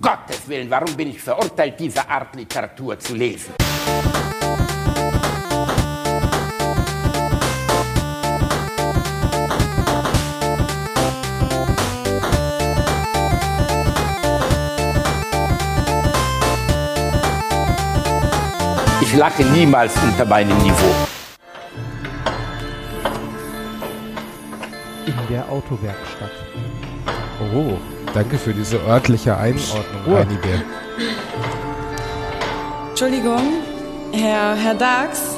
Gottes Willen, warum bin ich verurteilt, diese Art Literatur zu lesen? Ich lache niemals unter meinem Niveau. In der Autowerkstatt. Oh, danke für diese örtliche Einordnung, Oh. Heini Bär. Entschuldigung, Herr, Herr Dax.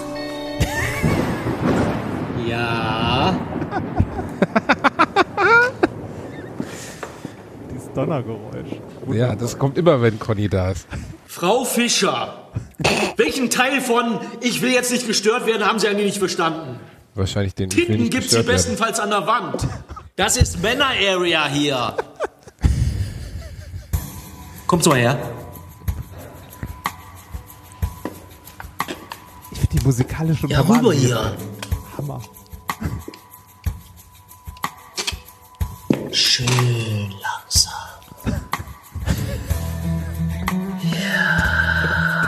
Ja. Dieses Donnergeräusch. Ja, das kommt immer, wenn Conny da ist. Frau Fischer, welchen Teil von Ich will jetzt nicht gestört werden, haben Sie eigentlich nicht verstanden? Wahrscheinlich den Titten nicht gibt's sie gestört werden. bestenfalls an der Wand. Das ist Männer-Area hier. Kommt mal her. Ich finde die musikalische Ja, rüber hier. Hammer. Schön langsam.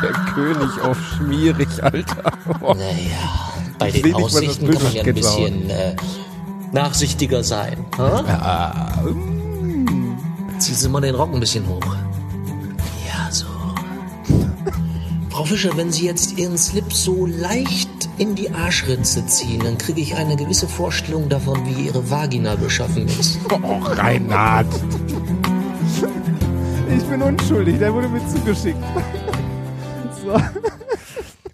Der König auf schmierig, Alter. Oh. Naja, bei Ich den Aussichten kann man ja ein bisschen äh, nachsichtiger sein. Ha? Ziehen Sie mal den Rock ein bisschen hoch. Frau Fischer, wenn Sie jetzt Ihren Slip so leicht in die Arschritze ziehen, dann kriege ich eine gewisse Vorstellung davon, wie Ihre Vagina beschaffen ist. Oh, Reinhard. Ich bin unschuldig, der wurde mir zugeschickt. so.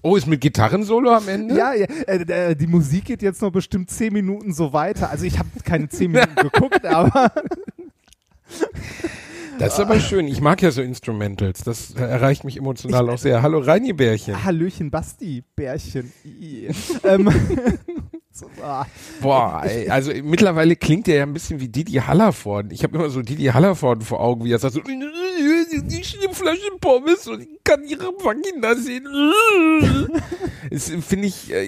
Oh, ist mit Gitarrensolo am Ende? Ja, ja äh, äh, die Musik geht jetzt noch bestimmt zehn Minuten so weiter. Also ich habe keine zehn Minuten geguckt, aber Das ist aber schön. Ich mag ja so Instrumentals. Das erreicht mich emotional auch sehr. Hallo Reini Bärchen. Hallöchen Basti, Bärchen. Ähm, so, ah. Boah, ey, also mittlerweile klingt der ja ein bisschen wie Didi Hallervorden. Ich habe immer so Didi Hallervorden vor Augen, wie er sagt so, die Flasche Pommes und ich kann ihre Vagina sehen. Das finde ich, äh,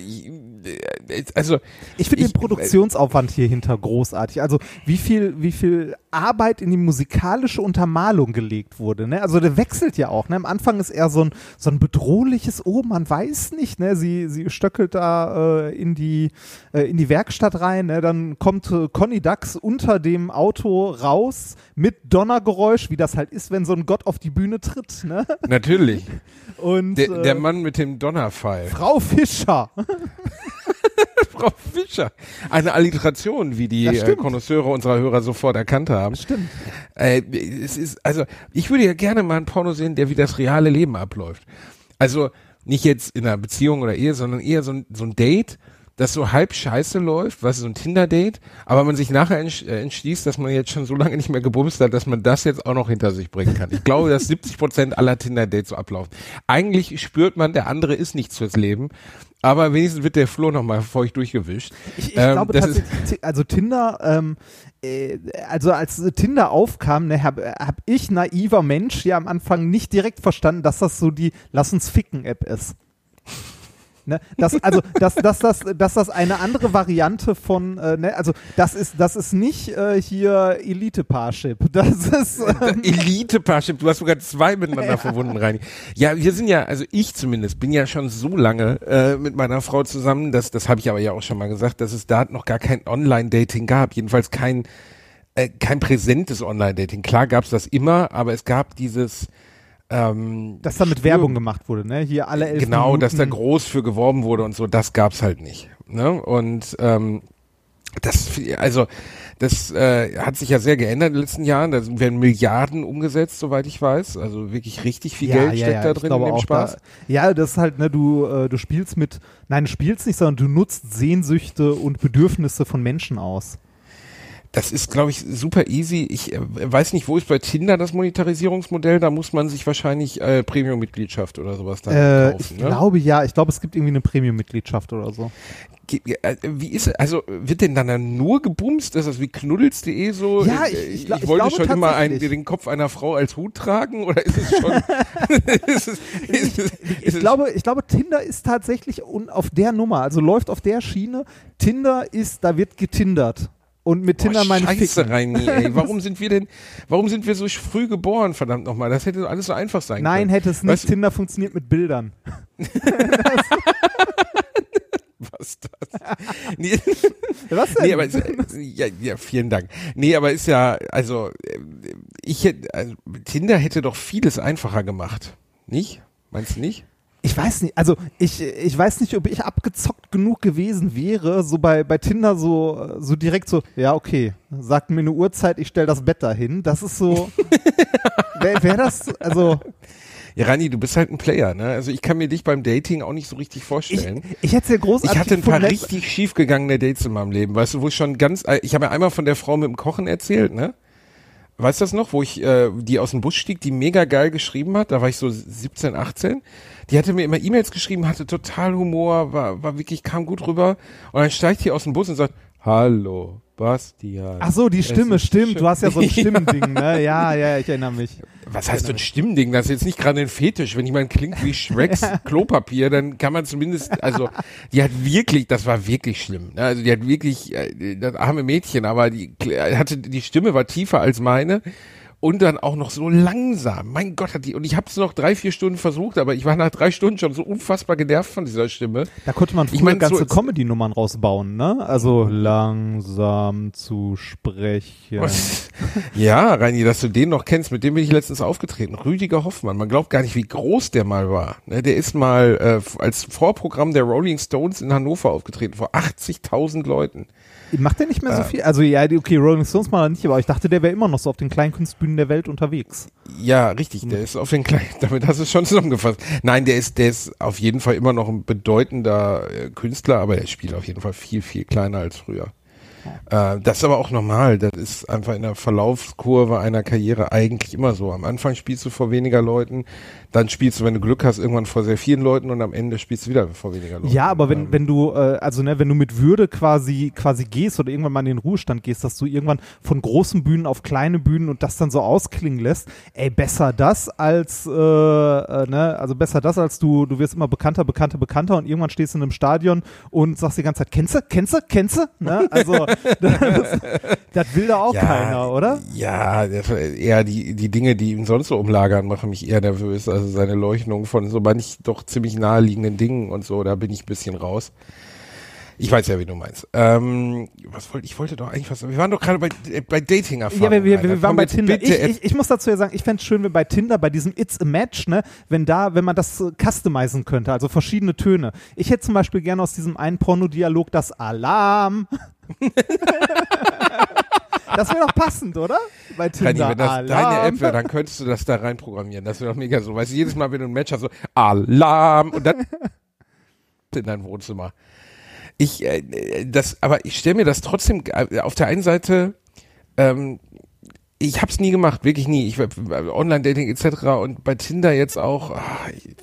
also Ich finde den Produktionsaufwand hier hinter großartig. Also wie viel, wie viel Arbeit in die musikalische Untermalung gelegt wurde. Ne? Also der wechselt ja auch. Ne? Am Anfang ist eher so ein, so ein bedrohliches, oh, man weiß nicht. Ne? Sie, sie stöckelt da äh, in, die, äh, in die Werkstatt rein. Ne? Dann kommt äh, Conny Dax unter dem Auto raus mit Donnergeräusch, wie das halt ist, wenn so ein Gott auf die Bühne tritt. Ne? natürlich. Und Der, äh, der Mann mit dem Donnerpfeil. Frau Fischer. Frau Fischer. Eine Alliteration, wie die Das äh. Konnoisseure unserer Hörer sofort erkannt haben. Stimmt. Äh, es ist, also, ich würde ja gerne mal ein Porno sehen, der wie das reale Leben abläuft. Also, nicht jetzt in einer Beziehung oder Ehe, sondern eher so ein, so ein Date, das so halb scheiße läuft, was so ein Tinder-Date, aber man sich nachher entsch äh, entschließt, dass man jetzt schon so lange nicht mehr gebumst hat, dass man das jetzt auch noch hinter sich bringen kann. Ich glaube, dass 70 Prozent aller Tinder-Dates so ablaufen. Eigentlich spürt man, der andere ist nichts fürs Leben, aber wenigstens wird der Flur nochmal feucht durchgewischt. Ich, ich Ähm, glaube tatsächlich, also Tinder, ähm, äh, also als Tinder aufkam, ne, habe hab ich, naiver Mensch, ja am Anfang nicht direkt verstanden, dass das so die Lass uns ficken App ist. Ne? Das, also, dass, dass, dass, dass das eine andere Variante von, äh, ne, also das ist, das ist nicht äh, hier Elite-Parship. Das ist, äh, Elite-Parship, du hast sogar zwei miteinander verbunden, Reini. Ja, wir sind ja, also ich zumindest, bin ja schon so lange äh, mit meiner Frau zusammen, das, das habe ich aber ja auch schon mal gesagt, dass es da noch gar kein Online-Dating gab, jedenfalls kein, äh, kein präsentes Online-Dating. Klar gab es das immer, aber es gab dieses ähm, dass da mit Werbung gemacht wurde, ne? Hier alle elf Genau, Minuten. dass da groß für geworben wurde und so, das gab's halt nicht. Ne? Und ähm, das, also das äh, hat sich ja sehr geändert in den letzten Jahren. Da werden Milliarden umgesetzt, soweit ich weiß. Also wirklich richtig viel Geld steckt da ich drin in dem Spaß. Da, ja, das ist halt, ne, du, äh, du spielst mit, nein, du spielst nicht, sondern du nutzt Sehnsüchte und Bedürfnisse von Menschen aus. Das ist, glaube ich, super easy. Ich äh, weiß nicht, wo ist bei Tinder das Monetarisierungsmodell? Da muss man sich wahrscheinlich äh, Premium-Mitgliedschaft oder sowas dann Äh, kaufen. ich ne? glaube ja, ich glaube, es gibt irgendwie eine Premium-Mitgliedschaft oder so. Äh, Wie ist es? Also wird denn dann, nur gebumst? Ist das wie knuddels.de so? Ja, Äh, ich- ich gla- ich wollte glaube schon immer einen, den Kopf einer Frau als Hut tragen oder ist es schon? ist es, ist es, Ich glaube, ich glaube, Tinder ist tatsächlich auf der Nummer, also läuft auf der Schiene. Tinder ist, da wird getindert. Und mit Tinder Boah, meine ich Scheiße, ficken. Reini, ey. Warum sind wir denn, warum sind wir so früh geboren, verdammt nochmal? Das hätte alles so einfach sein Nein, können. hätte es nicht. Weißt Tinder funktioniert mit Bildern. Was das? nee, Was denn? nee, aber ja, ja, vielen Dank. Nee, aber ist ja, also, äh, ich hätte, also, Tinder hätte doch vieles einfacher gemacht. Nicht? Meinst du nicht? Ich weiß nicht, also ich, ich weiß nicht, ob ich abgezockt genug gewesen wäre, so bei, bei Tinder so, so direkt so, ja, okay, sagt mir eine Uhrzeit, ich stell das Bett dahin. Das ist so, wäre wär das, also Ja, Rani, du bist halt ein Player, ne? Also ich kann mir dich beim Dating auch nicht so richtig ich, vorstellen. ich hätte es ja großartig Ich hatte ein paar richtig schiefgegangene Dates in meinem Leben, weißt du, wo ich schon ganz, ich habe ja einmal von der Frau mit dem Kochen erzählt, ne? Weißt du das noch, wo ich, äh, die aus dem Bus stieg, die mega geil geschrieben hat, da war ich so 17, 18, die hatte mir immer E-Mails geschrieben, hatte total Humor, war, war wirklich, kam gut rüber. Und dann steigt die aus dem Bus und sagt, hallo, Bastian. Ach so, die Stimme, stimmt. schön- Du hast ja so ein. Stimmending, ne? Ja, ja, ich erinnere mich. Was heißt so ein Stimmding? Das ist jetzt nicht gerade ein Fetisch. Wenn jemand klingt wie Shreks Klopapier, dann kann man zumindest, also, die hat wirklich, das war wirklich schlimm. ne? Also, die hat wirklich, äh, das arme Mädchen, aber die hatte, die Stimme war tiefer als meine. Und dann auch noch so langsam. Mein Gott, hat die, und ich habe es noch drei, vier Stunden versucht, aber ich war nach drei Stunden schon so unfassbar genervt von dieser Stimme. Da konnte man früher Ich mein, ganze so- Comedy-Nummern rausbauen, ne? Also langsam zu sprechen. Ja, Reini, dass du den noch kennst, mit dem bin ich letztens aufgetreten. Rüdiger Hoffmann. Man glaubt gar nicht, wie groß der mal war. Ne, Der ist mal äh, als Vorprogramm der Rolling Stones in Hannover aufgetreten, vor 80.000 Leuten. Macht der nicht Äh. mehr so viel? Also ja, okay, Rolling Stones mal nicht, aber ich dachte, der wäre immer noch so auf den Kleinkunstbühnen der Welt unterwegs. Ja, richtig, der ist auf den kleinen, damit hast du es schon zusammengefasst. Nein, der ist, der ist auf jeden Fall immer noch ein bedeutender äh, Künstler, aber der spielt auf jeden Fall viel, viel kleiner als früher. Äh, das ist aber auch normal. Das ist einfach in der Verlaufskurve einer Karriere eigentlich immer so. Am Anfang spielst du vor weniger Leuten, dann spielst du, wenn du Glück hast, irgendwann vor sehr vielen Leuten und am Ende spielst du wieder vor weniger Leuten. Ja, aber wenn, Ähm, wenn du, äh, also ne, wenn du mit Würde quasi, quasi gehst oder irgendwann mal in den Ruhestand gehst, dass du irgendwann von großen Bühnen auf kleine Bühnen und das dann so ausklingen lässt, ey, besser das als, äh, äh, ne, also besser das als du, du wirst immer bekannter, bekannter, bekannter und irgendwann stehst du in einem Stadion und sagst die ganze Zeit, kennst du, kennst du, kennst du, ne, also, das, das will da auch keiner, oder? Ja, eher die, die Dinge, die ihn sonst so umlagern, machen mich eher nervös. Also seine Leuchtung von so manch doch ziemlich naheliegenden Dingen und so, da bin ich ein bisschen raus. Ich weiß ja, wie du meinst. Ähm, was wollte ich wollte doch eigentlich was. Wir waren doch gerade bei, äh, bei dating erfahrung Ja, wir, wir, wir waren bei Tinder. Ich, ich, ich muss dazu ja sagen, ich fände es schön, wenn bei Tinder, bei diesem It's a Match, ne, wenn da, wenn man das customizen könnte, also verschiedene Töne. Ich hätte zum Beispiel gerne aus diesem einen Pornodialog das Alarm. das wäre doch passend, oder? Bei Tinder. wenn das Alarm. deine App wäre, dann könntest du das da rein programmieren. Das wäre doch mega so. Weißt du, jedes Mal, wenn du ein Match hast, so Alarm und dann in dein Wohnzimmer. Ich, äh, das, aber ich stelle mir das trotzdem äh, auf der einen Seite, ähm, ich habe es nie gemacht, wirklich nie. Ich Online-Dating etc. und bei Tinder jetzt auch. Ah, ich,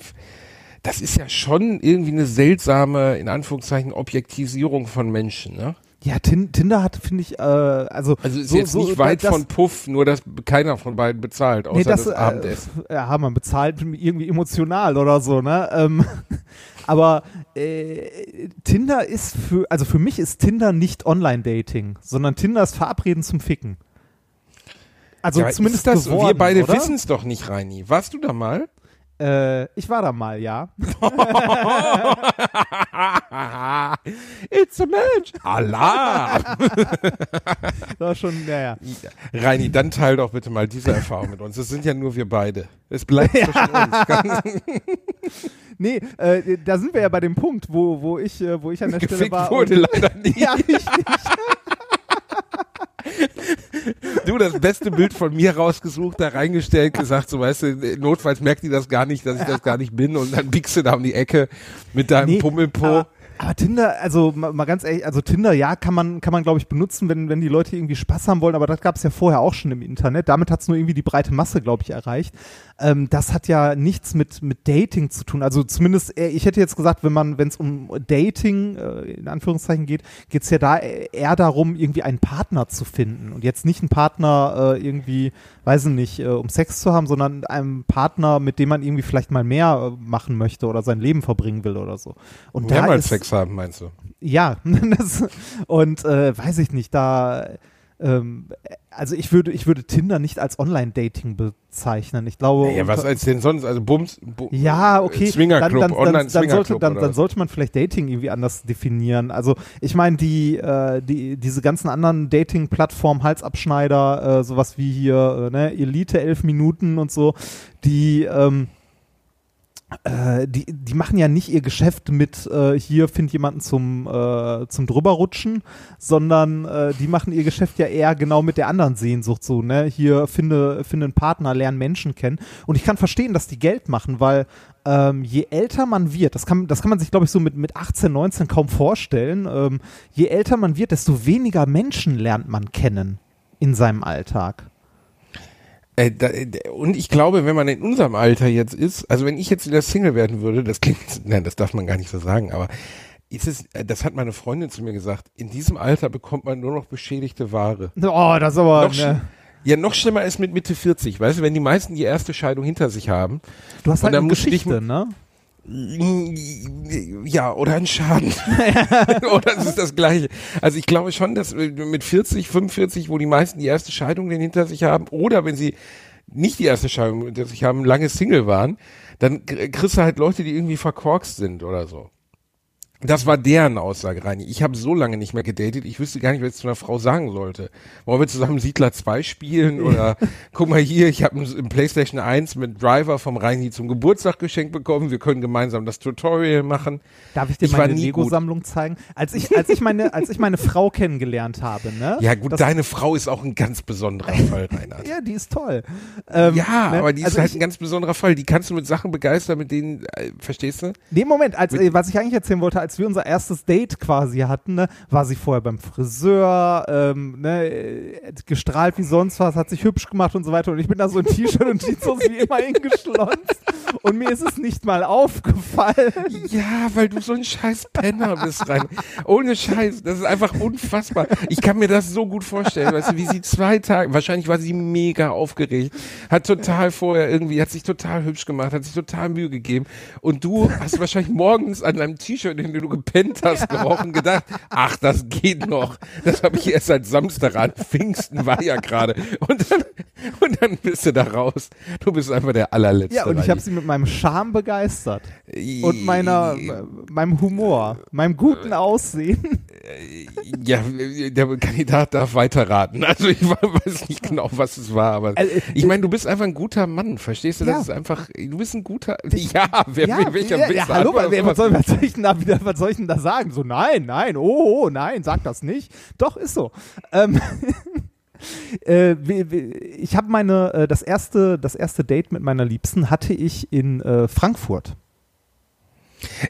das ist ja schon irgendwie eine seltsame, in Anführungszeichen, Objektisierung von Menschen, ne? Ja, Tin Tinder hat, finde ich, äh, also. Also ist so, jetzt so, nicht weit das, von Puff, nur dass keiner von beiden bezahlt, außer Nee, das, das, äh, Abendessen. ja, man bezahlt irgendwie emotional oder so, ne? Ähm, aber äh, Tinder ist für, also für mich ist Tinder nicht Online-Dating, sondern Tinder ist Verabreden zum Ficken. Also Ja, zumindest ist das, geworden, wir beide wissen es doch nicht, Reini. Warst du da mal? Äh, ich war da mal, ja. It's a match. Alarm. Das war schon, ja, ja. Reini, dann teil doch bitte mal diese Erfahrung mit uns. Es sind ja nur wir beide. Es bleibt zwischen uns. Nee, äh, da sind wir ja bei dem Punkt, wo, wo ich, äh, wo ich an der Stelle gefickt war. wurde leider nicht. ja, richtig. Du, das beste Bild von mir rausgesucht, da reingestellt, gesagt, so weißt du, notfalls merkt die das gar nicht, dass ich das gar nicht bin und dann biegst du da um die Ecke mit deinem Nee, Pummelpo. Aber, Tinder, also mal, ganz ehrlich, also Tinder, ja, kann man, kann man glaube ich benutzen, wenn, wenn die Leute irgendwie Spaß haben wollen, aber das gab es ja vorher auch schon im Internet. Damit hat es nur irgendwie die breite Masse, glaube ich, erreicht. Ähm, das hat ja nichts mit, mit Dating zu tun. Also zumindest, eher, ich hätte jetzt gesagt, wenn man, wenn es um Dating äh, in Anführungszeichen geht, geht es ja da eher darum, irgendwie einen Partner zu finden und jetzt nicht einen Partner äh, irgendwie, weiß ich nicht, äh, um Sex zu haben, sondern einen Partner, mit dem man irgendwie vielleicht mal mehr äh, machen möchte oder sein Leben verbringen will oder so. Und da Mehrmals ist, Sex Haben, meinst du? Ja, das, und äh, weiß ich nicht, da ähm, also ich würde, ich würde Tinder nicht als Online-Dating bezeichnen. Ich glaube. Ja, was als denn sonst? Also Bums. Bu ja, okay. Swingerclub, dann, dann, dann, dann, sollte, dann, dann sollte man vielleicht Dating irgendwie anders definieren. Also ich meine, die, äh, die, diese ganzen anderen Dating-Plattformen, Halsabschneider, äh, sowas wie hier, äh, ne, Elite elf Minuten und so, die, ähm, äh, die, die machen ja nicht ihr Geschäft mit äh, hier find jemanden zum, äh, zum drüberrutschen, sondern äh, die machen ihr Geschäft ja eher genau mit der anderen Sehnsucht so, ne? Hier finde, finde einen Partner, lerne Menschen kennen. Und ich kann verstehen, dass die Geld machen, weil ähm, je älter man wird, das kann, das kann man sich, glaube ich, so mit, mit 18, 19 kaum vorstellen, ähm, je älter man wird, desto weniger Menschen lernt man kennen in seinem Alltag. Äh, da, und ich glaube, wenn man in unserem Alter jetzt ist, also wenn ich jetzt wieder Single werden würde, das klingt, nein, das darf man gar nicht so sagen, aber ist es, äh, das hat meine Freundin zu mir gesagt, in diesem Alter bekommt man nur noch beschädigte Ware. Oh, das ist aber. Noch Ne, Ja, noch schlimmer ist mit Mitte 40, weißt du, wenn die meisten die erste Scheidung hinter sich haben. du hast halt eine Geschichte, ne? Ja, oder ein Schaden. oder es ist das Gleiche. Also ich glaube schon, dass mit 40, 45, wo die meisten die erste Scheidung denn hinter sich haben, oder wenn sie nicht die erste Scheidung hinter sich haben, lange Single waren, dann kriegst du halt Leute, die irgendwie verkorkst sind oder so. Das war deren Aussage, Reini. Ich habe so lange nicht mehr gedatet, ich wüsste gar nicht, was ich zu einer Frau sagen sollte. Wollen wir zusammen Siedler 2 spielen? Oder guck mal hier, ich habe im PlayStation 1 mit Driver vom Reini zum Geburtstag geschenkt bekommen. Wir können gemeinsam das Tutorial machen. Darf ich dir Ich meine. Lego-Sammlung zeigen? Als ich, als ich meine, als ich meine Frau kennengelernt habe, ne? Ja gut, Das- deine Frau ist auch ein ganz besonderer Fall, Reinhard. Ja, die ist toll. Ähm, ja, ne? aber die ist also halt ich, ein ganz besonderer Fall. Die kannst du mit Sachen begeistern, mit denen, äh, verstehst du? Nee, Moment, als, äh, was ich eigentlich erzählen wollte, als wir unser erstes Date quasi hatten, ne, war sie vorher beim Friseur, ähm, ne, gestrahlt wie sonst was, hat sich hübsch gemacht und so weiter. Und ich bin da so in T-Shirt und Jeans wie immer hingeschlonzt. Und mir ist es nicht mal aufgefallen. Ja, weil du so ein scheiß Penner bist, rein. Ohne Scheiß, das ist einfach unfassbar. Ich kann mir das so gut vorstellen, weißt du, wie sie zwei Tage, wahrscheinlich war sie mega aufgeregt, hat total vorher irgendwie, hat sich total hübsch gemacht, hat sich total Mühe gegeben und du hast wahrscheinlich morgens an deinem T-Shirt, in dem du gepennt hast, gerochen, gedacht, ach, das geht noch. Das habe ich erst seit Samstag an, Pfingsten war ja gerade. Und dann, und dann bist du da raus. Du bist einfach der allerletzte. Ja, und ich habe sie mit meinem Charme begeistert. Und meiner, äh, meinem Humor, meinem guten Aussehen. Ja, der Kandidat darf weiterraten. Also ich weiß nicht genau, was es war, aber Also, ich meine, du bist einfach ein guter Mann, verstehst du? Das Ja. ist einfach, du bist ein guter, ja, wer, ja, wer, welcher ja, Witz ja, hallo, man was, soll, was, soll ich denn da wieder, was soll ich denn da sagen? So, nein, nein, oh, oh nein, sag das nicht. Doch, ist so. Ähm, äh, ich habe meine, äh, das erste, das erste Date mit meiner Liebsten hatte ich in äh, Frankfurt.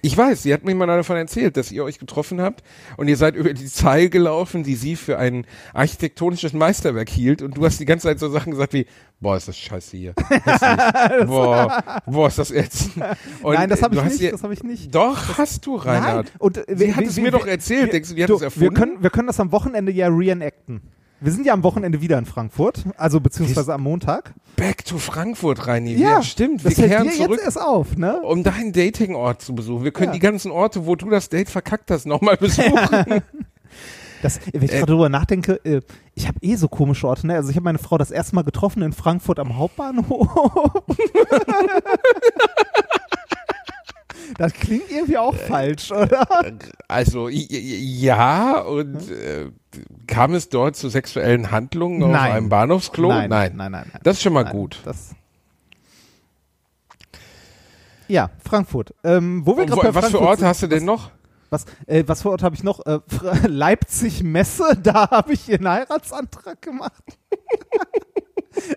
Ich weiß, sie hat mir mal davon erzählt, dass ihr euch getroffen habt und ihr seid über die Zeile gelaufen, die sie für ein architektonisches Meisterwerk hielt und du hast die ganze Zeit so Sachen gesagt wie, boah, ist das scheiße hier. Boah, boah, ist das ätzend. Und nein, das habe ich nicht, ihr- das habe ich nicht. Doch, hast du, Reinhard. Nein. Und, äh, Sie wir- hat wir- es wir- mir doch erzählt. wir- Denkst du, die hat du, es erfunden? Wir können, wir können das am Wochenende ja reenacten. Wir sind ja am Wochenende wieder in Frankfurt, also beziehungsweise am Montag. Back to Frankfurt, Reini. Ja, stimmt. Wir kehren zurück, jetzt erst auf, ne? um deinen Datingort zu besuchen. Wir können Ja. die ganzen Orte, wo du das Date verkackt hast, nochmal besuchen. Das, wenn ich Äh, gerade drüber nachdenke, äh, ich habe eh so komische Orte. Ne? Also ich habe meine Frau das erste Mal getroffen in Frankfurt am Hauptbahnhof. das klingt irgendwie auch falsch, oder? also ja, und äh, kam es dort zu sexuellen Handlungen auf Nein. einem Bahnhofsklo? nein, nein, nein, nein. Das ist schon mal Nein, gut. Das ja, Frankfurt. Ähm, wo wir Und wo, was für Frankfurt Orte sind, hast du denn noch? Was, äh, was für Ort habe ich noch? Äh, Leipzig Messe, da habe ich ihren Heiratsantrag gemacht.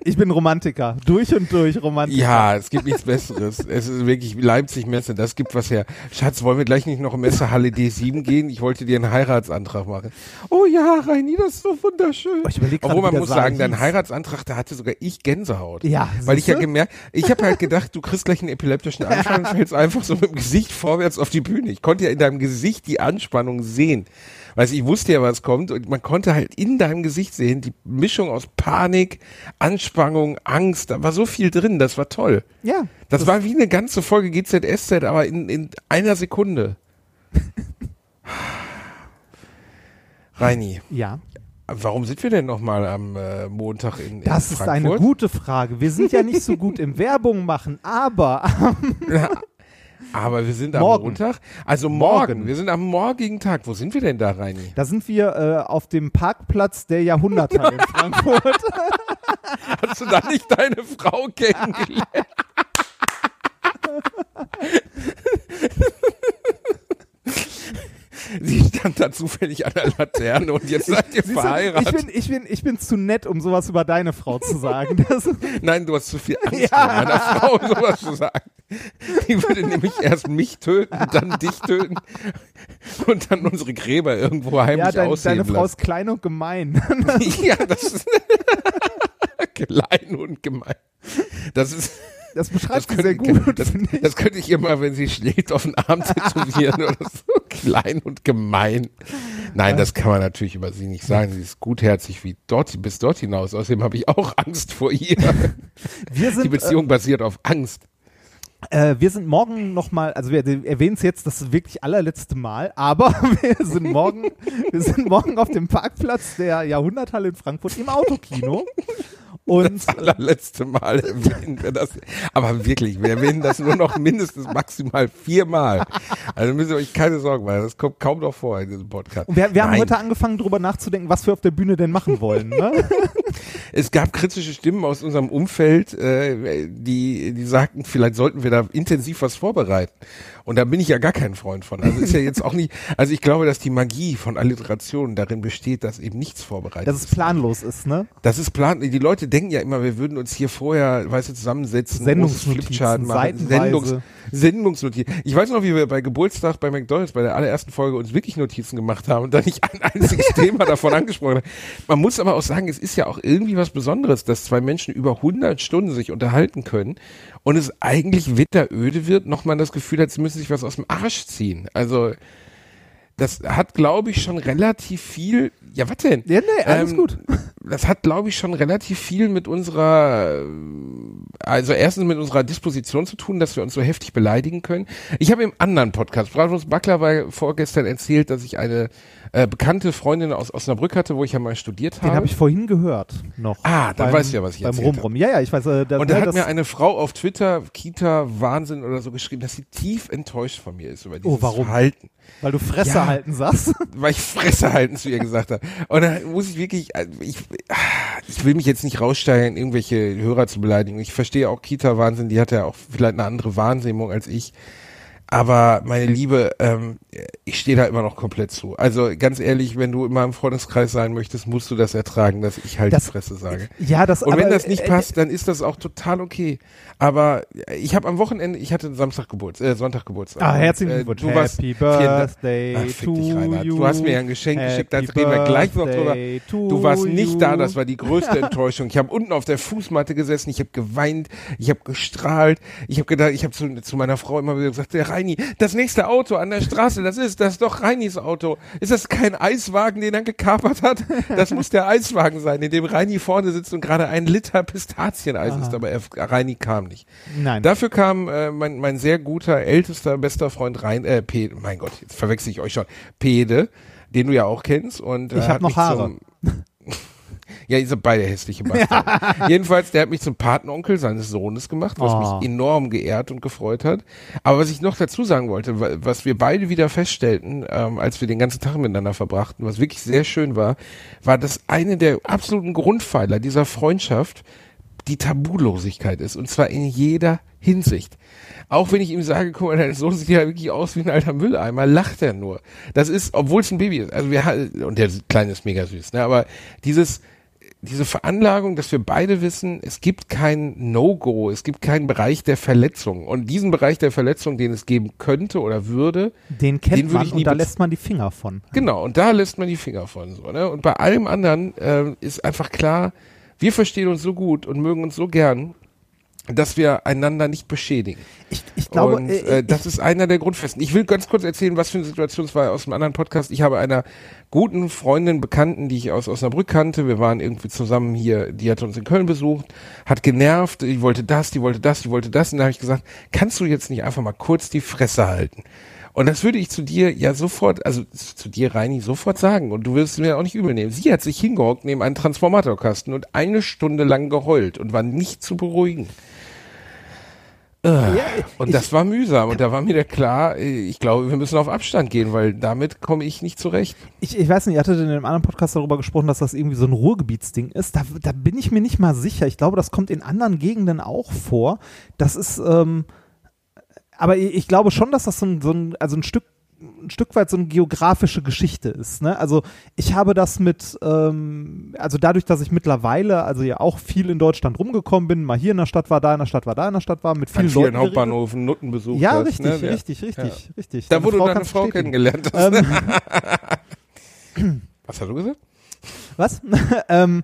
ich bin Romantiker, durch und durch Romantiker. Ja, es gibt nichts Besseres. Es ist wirklich Leipzig-Messe, das gibt was her. Schatz, wollen wir gleich nicht noch in Messehalle D7 gehen? Ich wollte dir einen Heiratsantrag machen. Oh ja, Reini, das ist so wunderschön. Oh, ich überleg grad, Obwohl man muss sagen, dein. Heiratsantrag, da hatte sogar ich Gänsehaut. Ja, Weil ich ja gemerkt, ich habe halt gedacht, du kriegst gleich einen epileptischen Anfall und fällst einfach so mit dem Gesicht vorwärts auf die Bühne. Ich konnte ja in deinem Gesicht die Anspannung sehen. Weißt du, ich wusste ja, was kommt und man konnte halt in deinem Gesicht sehen, die Mischung aus Panik, Anspannung, Angst, da war so viel drin, das war toll. Ja. Das, war wie eine ganze Folge GZSZ, aber in, in einer Sekunde. Reini, Ja, warum sind wir denn nochmal am äh, Montag in, in das ist Frankfurt? eine gute Frage. Wir sind ja nicht so gut im Werbung machen, aber Aber wir sind am Morgen. Montag. Also morgen. Morgen. Wir sind am morgigen Tag. Wo sind wir denn da, Reini? da sind wir äh, auf dem Parkplatz der Jahrhunderthalle in Frankfurt. Hast du da nicht deine Frau kennengelernt? Sie stand da zufällig an der Laterne und jetzt seid ihr du, ich, verheiratet. bin, ich, bin, ich bin zu nett, um sowas über deine Frau zu sagen. Nein, du hast zu viel Angst, Ja. vor meiner Frau sowas zu sagen. Die würde nämlich erst mich töten, dann dich töten und dann unsere Gräber irgendwo heimlich ja, dein, aussehen deine Frau ist klein und gemein. ja, das ist klein und gemein. Das ist Das beschreibt das sie sehr könnte, gut, das, das könnte ich mal, wenn sie schlägt, auf den Arm tätowieren oder so. Klein und gemein. Nein, das kann man natürlich über sie nicht sagen. Sie ist gutherzig wie dort, bis dort hinaus. Außerdem habe ich auch Angst vor ihr. Wir Die sind, Beziehung basiert auf Angst. äh, wir sind morgen nochmal, also wir erwähnen es jetzt das wirklich allerletzte Mal, aber wir sind morgen, wir sind morgen auf dem Parkplatz der Jahrhunderthalle in Frankfurt im Autokino. Und Das allerletzte Mal erwähnen wir das. Aber wirklich, wir erwähnen das nur noch mindestens maximal viermal. Also müsst ihr euch keine Sorgen machen. Das kommt kaum noch vor in diesem Podcast. Und wir, wir haben heute angefangen, darüber nachzudenken, was wir auf der Bühne denn machen wollen. Ne? Es gab kritische Stimmen aus unserem Umfeld, äh, die, die sagten, vielleicht sollten wir da intensiv was vorbereiten. Und da bin ich ja gar kein Freund von. Also ist ja jetzt auch nicht, also ich glaube, dass die Magie von Alliterationen darin besteht, dass eben nichts vorbereitet Dass es planlos ist, ne? Das ist plan. Die Leute denken ja immer, wir würden uns hier vorher, weißt du, zusammensetzen, Sendungsnotizen, großes Flipchart machen. Sendungs, Sendungsnotizen. Ich weiß noch, wie wir bei Geburtstag bei McDonalds bei der allerersten Folge uns wirklich Notizen gemacht haben und da nicht ein einziges Thema davon angesprochen haben. Man muss aber auch sagen, es ist ja auch irgendwie was Besonderes, dass zwei Menschen über 100 Stunden sich unterhalten können und es eigentlich witteröde wird, noch mal das Gefühl hat, sie müssen sich was aus dem Arsch ziehen. Also das hat, glaube ich, schon relativ viel. Ja, was denn? Ja, nee, alles Ähm, gut. Das hat, glaube ich, schon relativ viel mit unserer, also erstens mit unserer Disposition zu tun, dass wir uns so heftig beleidigen können. Ich habe im anderen Podcast, Bratwurst Backler war vorgestern erzählt, dass ich eine äh, bekannte Freundin aus Osnabrück hatte, wo ich ja mal studiert Den habe. habe ich vorhin gehört noch. Ah, dann weißt du ja, was ich Beim erzählt Rumrum. Ja, ja, ich weiß. Äh, da, und da ja, hat mir eine Frau auf Twitter, Kita Wahnsinn oder so geschrieben, dass sie tief enttäuscht von mir ist über dieses Oh, warum? Verhalten. weil du Fresse Ja. halten sagst. weil ich Fresse halten zu ihr gesagt habe. Und da muss ich wirklich, also ich, ich will mich jetzt nicht raussteigen, irgendwelche Hörer zu beleidigen. Ich verstehe auch Kita-Wahnsinn, die hat ja auch vielleicht eine andere Wahrnehmung als ich. Aber meine Liebe, ähm, ich stehe da immer noch komplett zu. Also ganz ehrlich, wenn du in meinem Freundeskreis sein möchtest, musst du das ertragen, dass ich halt Das- die Fresse sage. Ja, das. Und aber, wenn das nicht äh, passt, dann ist das auch total okay. Aber ich habe am Wochenende, ich hatte Samstag Geburtstag, äh, Sonntag Geburtstag. Ah, herzlichen Äh, Glückwunsch. Du warst, Happy. Birthday Ach, fick to dich, Reinhard. you. Du hast mir ja ein Geschenk geschickt, da Happy reden wir gleich noch drüber. Du warst nicht you. da, das war die größte Enttäuschung. Ich habe unten auf der Fußmatte gesessen, ich habe geweint, ich habe gestrahlt, ich habe gedacht, ich habe zu, zu meiner Frau immer wieder gesagt, der Reini, das nächste Auto an der Straße, das ist, das ist doch Reinis Auto. Ist das kein Eiswagen, den er gekapert hat? Das muss der Eiswagen sein, in dem Reini vorne sitzt und gerade ein Liter Pistazieneis Aha. ist, aber er, Reini kam nicht. Nein. Dafür kam äh, mein, mein sehr guter, ältester, bester Freund Rein, äh, Pede, mein Gott, jetzt verwechsel ich euch schon, Pede, den du ja auch kennst. Und, äh, Ich hab hat noch Haare. Zum, ja, ihr seid beide hässliche Bastarde. Jedenfalls, der hat mich zum Patenonkel seines Sohnes gemacht, was Oh. mich enorm geehrt und gefreut hat. Aber was ich noch dazu sagen wollte, wa- was wir beide wieder feststellten, ähm, als wir den ganzen Tag miteinander verbrachten, was wirklich sehr schön war, war, dass eine der absoluten Grundpfeiler dieser Freundschaft die Tabulosigkeit ist. Und zwar in jeder Hinsicht. Auch wenn ich ihm sage, guck mal, dein Sohn sieht ja wirklich aus wie ein alter Mülleimer, lacht er nur. Das ist, obwohl es ein Baby ist. Also wir und der Kleine ist mega süß, ne? Aber dieses, diese Veranlagung, dass wir beide wissen, es gibt kein No-Go, es gibt keinen Bereich der Verletzung. Und diesen Bereich der Verletzung, den es geben könnte oder würde, Den kennt den man und da lässt man die Finger von. Genau, und da lässt man die Finger von so, ne? Und bei allem anderen ähm, ist einfach klar, wir verstehen uns so gut und mögen uns so gern, dass wir einander nicht beschädigen. Ich, ich glaube, und äh, äh, das ist einer der Grundfesten. Ich will ganz kurz erzählen, was für eine Situation es war aus einem anderen Podcast. Ich habe einer guten Freundin, Bekannten, die ich aus Osnabrück kannte, wir waren irgendwie zusammen hier, die hat uns in Köln besucht, hat genervt, die wollte das, die wollte das, die wollte das. Und da habe ich gesagt, kannst du jetzt nicht einfach mal kurz die Fresse halten? Und das würde ich zu dir ja sofort, also zu dir, Reini, sofort sagen. Und du wirst es mir auch nicht übel nehmen. Sie hat sich hingehockt neben einen Transformatorkasten und eine Stunde lang geheult und war nicht zu beruhigen. Äh, und das war mühsam. Und da war mir klar, ich glaube, wir müssen auf Abstand gehen, weil damit komme ich nicht zurecht. Ich, ich weiß nicht, ihr hattet in einem anderen Podcast darüber gesprochen, dass das irgendwie so ein Ruhrgebietsding ist. Da, da bin ich mir nicht mal sicher. Ich glaube, das kommt in anderen Gegenden auch vor. Das ist, ähm, aber ich, ich glaube schon, dass das so ein, so ein, also ein Stück ein Stück weit so eine geografische Geschichte ist. Ne? Also ich habe das mit, ähm, also dadurch, dass ich mittlerweile, also ja auch viel in Deutschland rumgekommen bin, mal hier in der Stadt war, da in der Stadt war, da in der Stadt war, mit vielen vielen Leuten. Hauptbahnhofen, Nutten besucht Ja, hast, richtig, ne? richtig, richtig, richtig. Da, deine kann's Frau bestätigen. kennengelernt hast. Ähm, Was hast du gesagt? Was? ähm,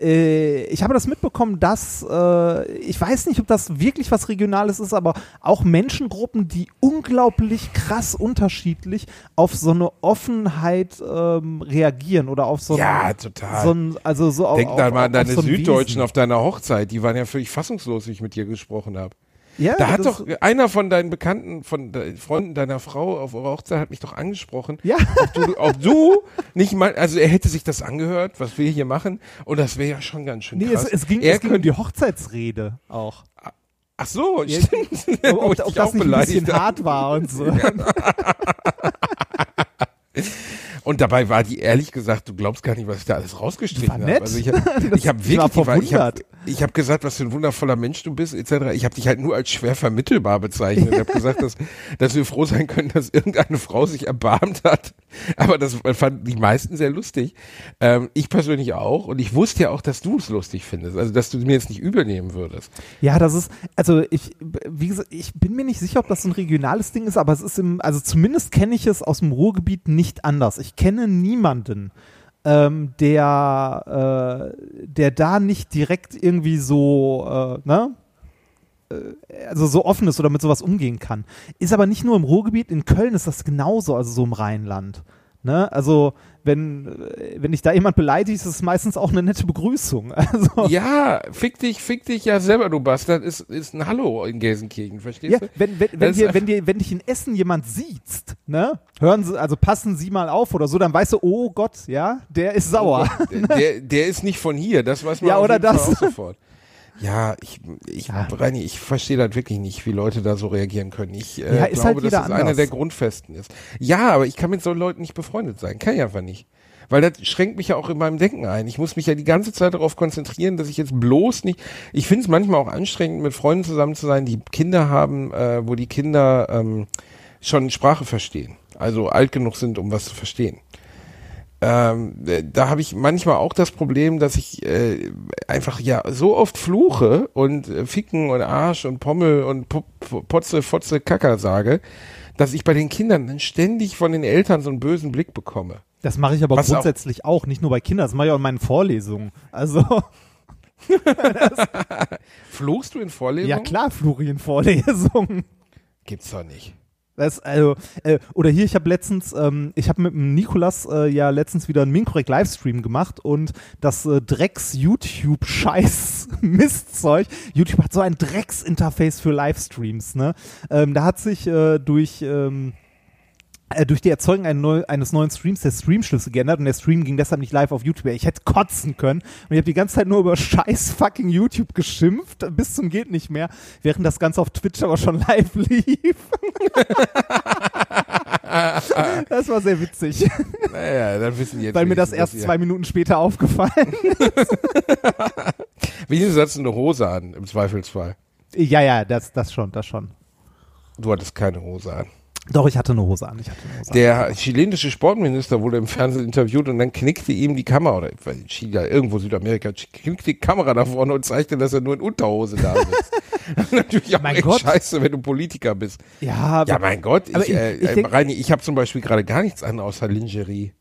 äh, ich habe das mitbekommen, dass äh, ich weiß nicht, ob das wirklich was Regionales ist, aber auch Menschengruppen, die unglaublich krass unterschiedlich auf so eine Offenheit ähm, reagieren oder auf so ein, Ja, total. so ein also so Denk auf, da auf, mal an auf deine so ein Süddeutschen Wesen. auf deiner Hochzeit. Die waren ja völlig fassungslos, wie ich mit dir gesprochen habe. Ja, Da hat doch einer von deinen Bekannten, von de Freunden deiner Frau auf eurer Hochzeit hat mich doch angesprochen. Ja. Ob du, ob du nicht mal, also er hätte sich das angehört, was wir hier machen, und das wäre ja schon ganz schön Nee, krass. es, es ging, er es ging um die Hochzeitsrede auch. ach so, Ja, stimmt. Ob, ob, ich ob das auch nicht ein bisschen hart war und so. Und dabei war die ehrlich gesagt, du glaubst gar nicht, was ich da alles rausgestrichen habe. Also ich habe ich hab ich wirklich, die war- ich habe. Ich hab gesagt, was für ein wundervoller Mensch du bist, etc. Ich habe dich halt nur als schwer vermittelbar bezeichnet. Ich habe gesagt, dass, dass wir froh sein können, dass irgendeine Frau sich erbarmt hat. Aber das fanden die meisten sehr lustig. Ähm, ich persönlich auch. Und ich wusste ja auch, dass du es lustig findest. Also, dass du mir jetzt nicht übel nehmen würdest. Ja, das ist, also ich, wie gesagt, ich bin mir nicht sicher, ob das ein regionales Ding ist, aber es ist im, also zumindest kenne ich es aus dem Ruhrgebiet nicht anders. Ich kenne niemanden, ähm, der, äh, der da nicht direkt irgendwie so, äh, ne? Äh, Also so offen ist oder mit sowas umgehen kann. Ist aber nicht nur im Ruhrgebiet, in Köln ist das genauso, also so im Rheinland. Ne? Also wenn, wenn dich da jemand beleidigt, ist es meistens auch eine nette Begrüßung. Also, Ja, fick dich, fick dich ja selber, du Bastard, ist, ist ein Hallo in Gelsenkirchen, verstehst Ja, du? wenn, wenn, wenn, dir, wenn, dir, wenn dich in Essen jemand sieht, ne, hören Sie, also passen Sie mal auf oder so, dann weißt du, oh Gott, ja, der ist sauer. Der, der, der ist nicht von hier, das weiß man Ja, oder das. sofort. Ja, ich, ich, Ja. Reini, ich verstehe das wirklich nicht, wie Leute da so reagieren können. Ich äh, Ja, ist glaube, halt dass das einer der Grundfesten ist. Ja, aber ich kann mit so Leuten nicht befreundet sein. Kann ich einfach nicht. Weil das schränkt mich ja auch in meinem Denken ein. Ich muss mich ja die ganze Zeit darauf konzentrieren, dass ich jetzt bloß nicht. Ich finde es manchmal auch anstrengend, mit Freunden zusammen zu sein, die Kinder haben, äh, wo die Kinder ähm, schon Sprache verstehen. Also alt genug sind, um was zu verstehen ähm, äh, da habe ich manchmal auch das Problem, dass ich äh, einfach ja so oft fluche und äh, Ficken und Arsch und Pommel und P P- Potze, Fotze, Kacker sage, dass ich bei den Kindern dann ständig von den Eltern so einen bösen Blick bekomme. Das mache ich aber Was auch- grundsätzlich auch, nicht nur bei Kindern, das mache ich auch in meinen Vorlesungen. Also, Fluchst du in Vorlesungen? ja klar, Florian-Vorlesungen. Gibt's doch nicht. Das, also, äh, oder hier, ich habe letztens, ähm, ich habe mit dem Nikolas äh, ja letztens wieder einen Minkorrekt Livestream gemacht und das äh, Drecks-YouTube-Scheiß-Mistzeug. YouTube hat so ein Drecks-Interface für Livestreams, ne? Ähm, da hat sich äh, durch, ähm, äh, durch die Erzeugung eines neuen Streams der Streamschlüssel geändert und der Stream ging deshalb nicht live auf YouTube. Ich hätte kotzen können und ich habe die ganze Zeit nur über scheiß fucking YouTube geschimpft, bis zum geht nicht mehr, während das Ganze auf Twitch aber schon live lief. das war sehr witzig, Naja, dann wissen jetzt weil mir das erst zwei Minuten später aufgefallen Wenigstens hattest du eine Hose an, im Zweifelsfall. Ja, ja, das, das schon, das schon. Du hattest keine Hose an. Doch, ich hatte eine Hose an. Ich hatte eine Hose an. Der chilenische Sportminister wurde im Fernsehen interviewt und dann knickte ihm die Kamera, oder weil Chile, irgendwo Südamerika, knickte die Kamera nach vorne und zeigte, dass er nur in Unterhose da sitzt. Natürlich auch Mein echt Gott. scheiße, wenn du Politiker bist. Ja, aber, Ja, mein Gott, ich, ich- äh, ich äh, denk- Reini, ich habe zum Beispiel gerade gar nichts an außer Lingerie.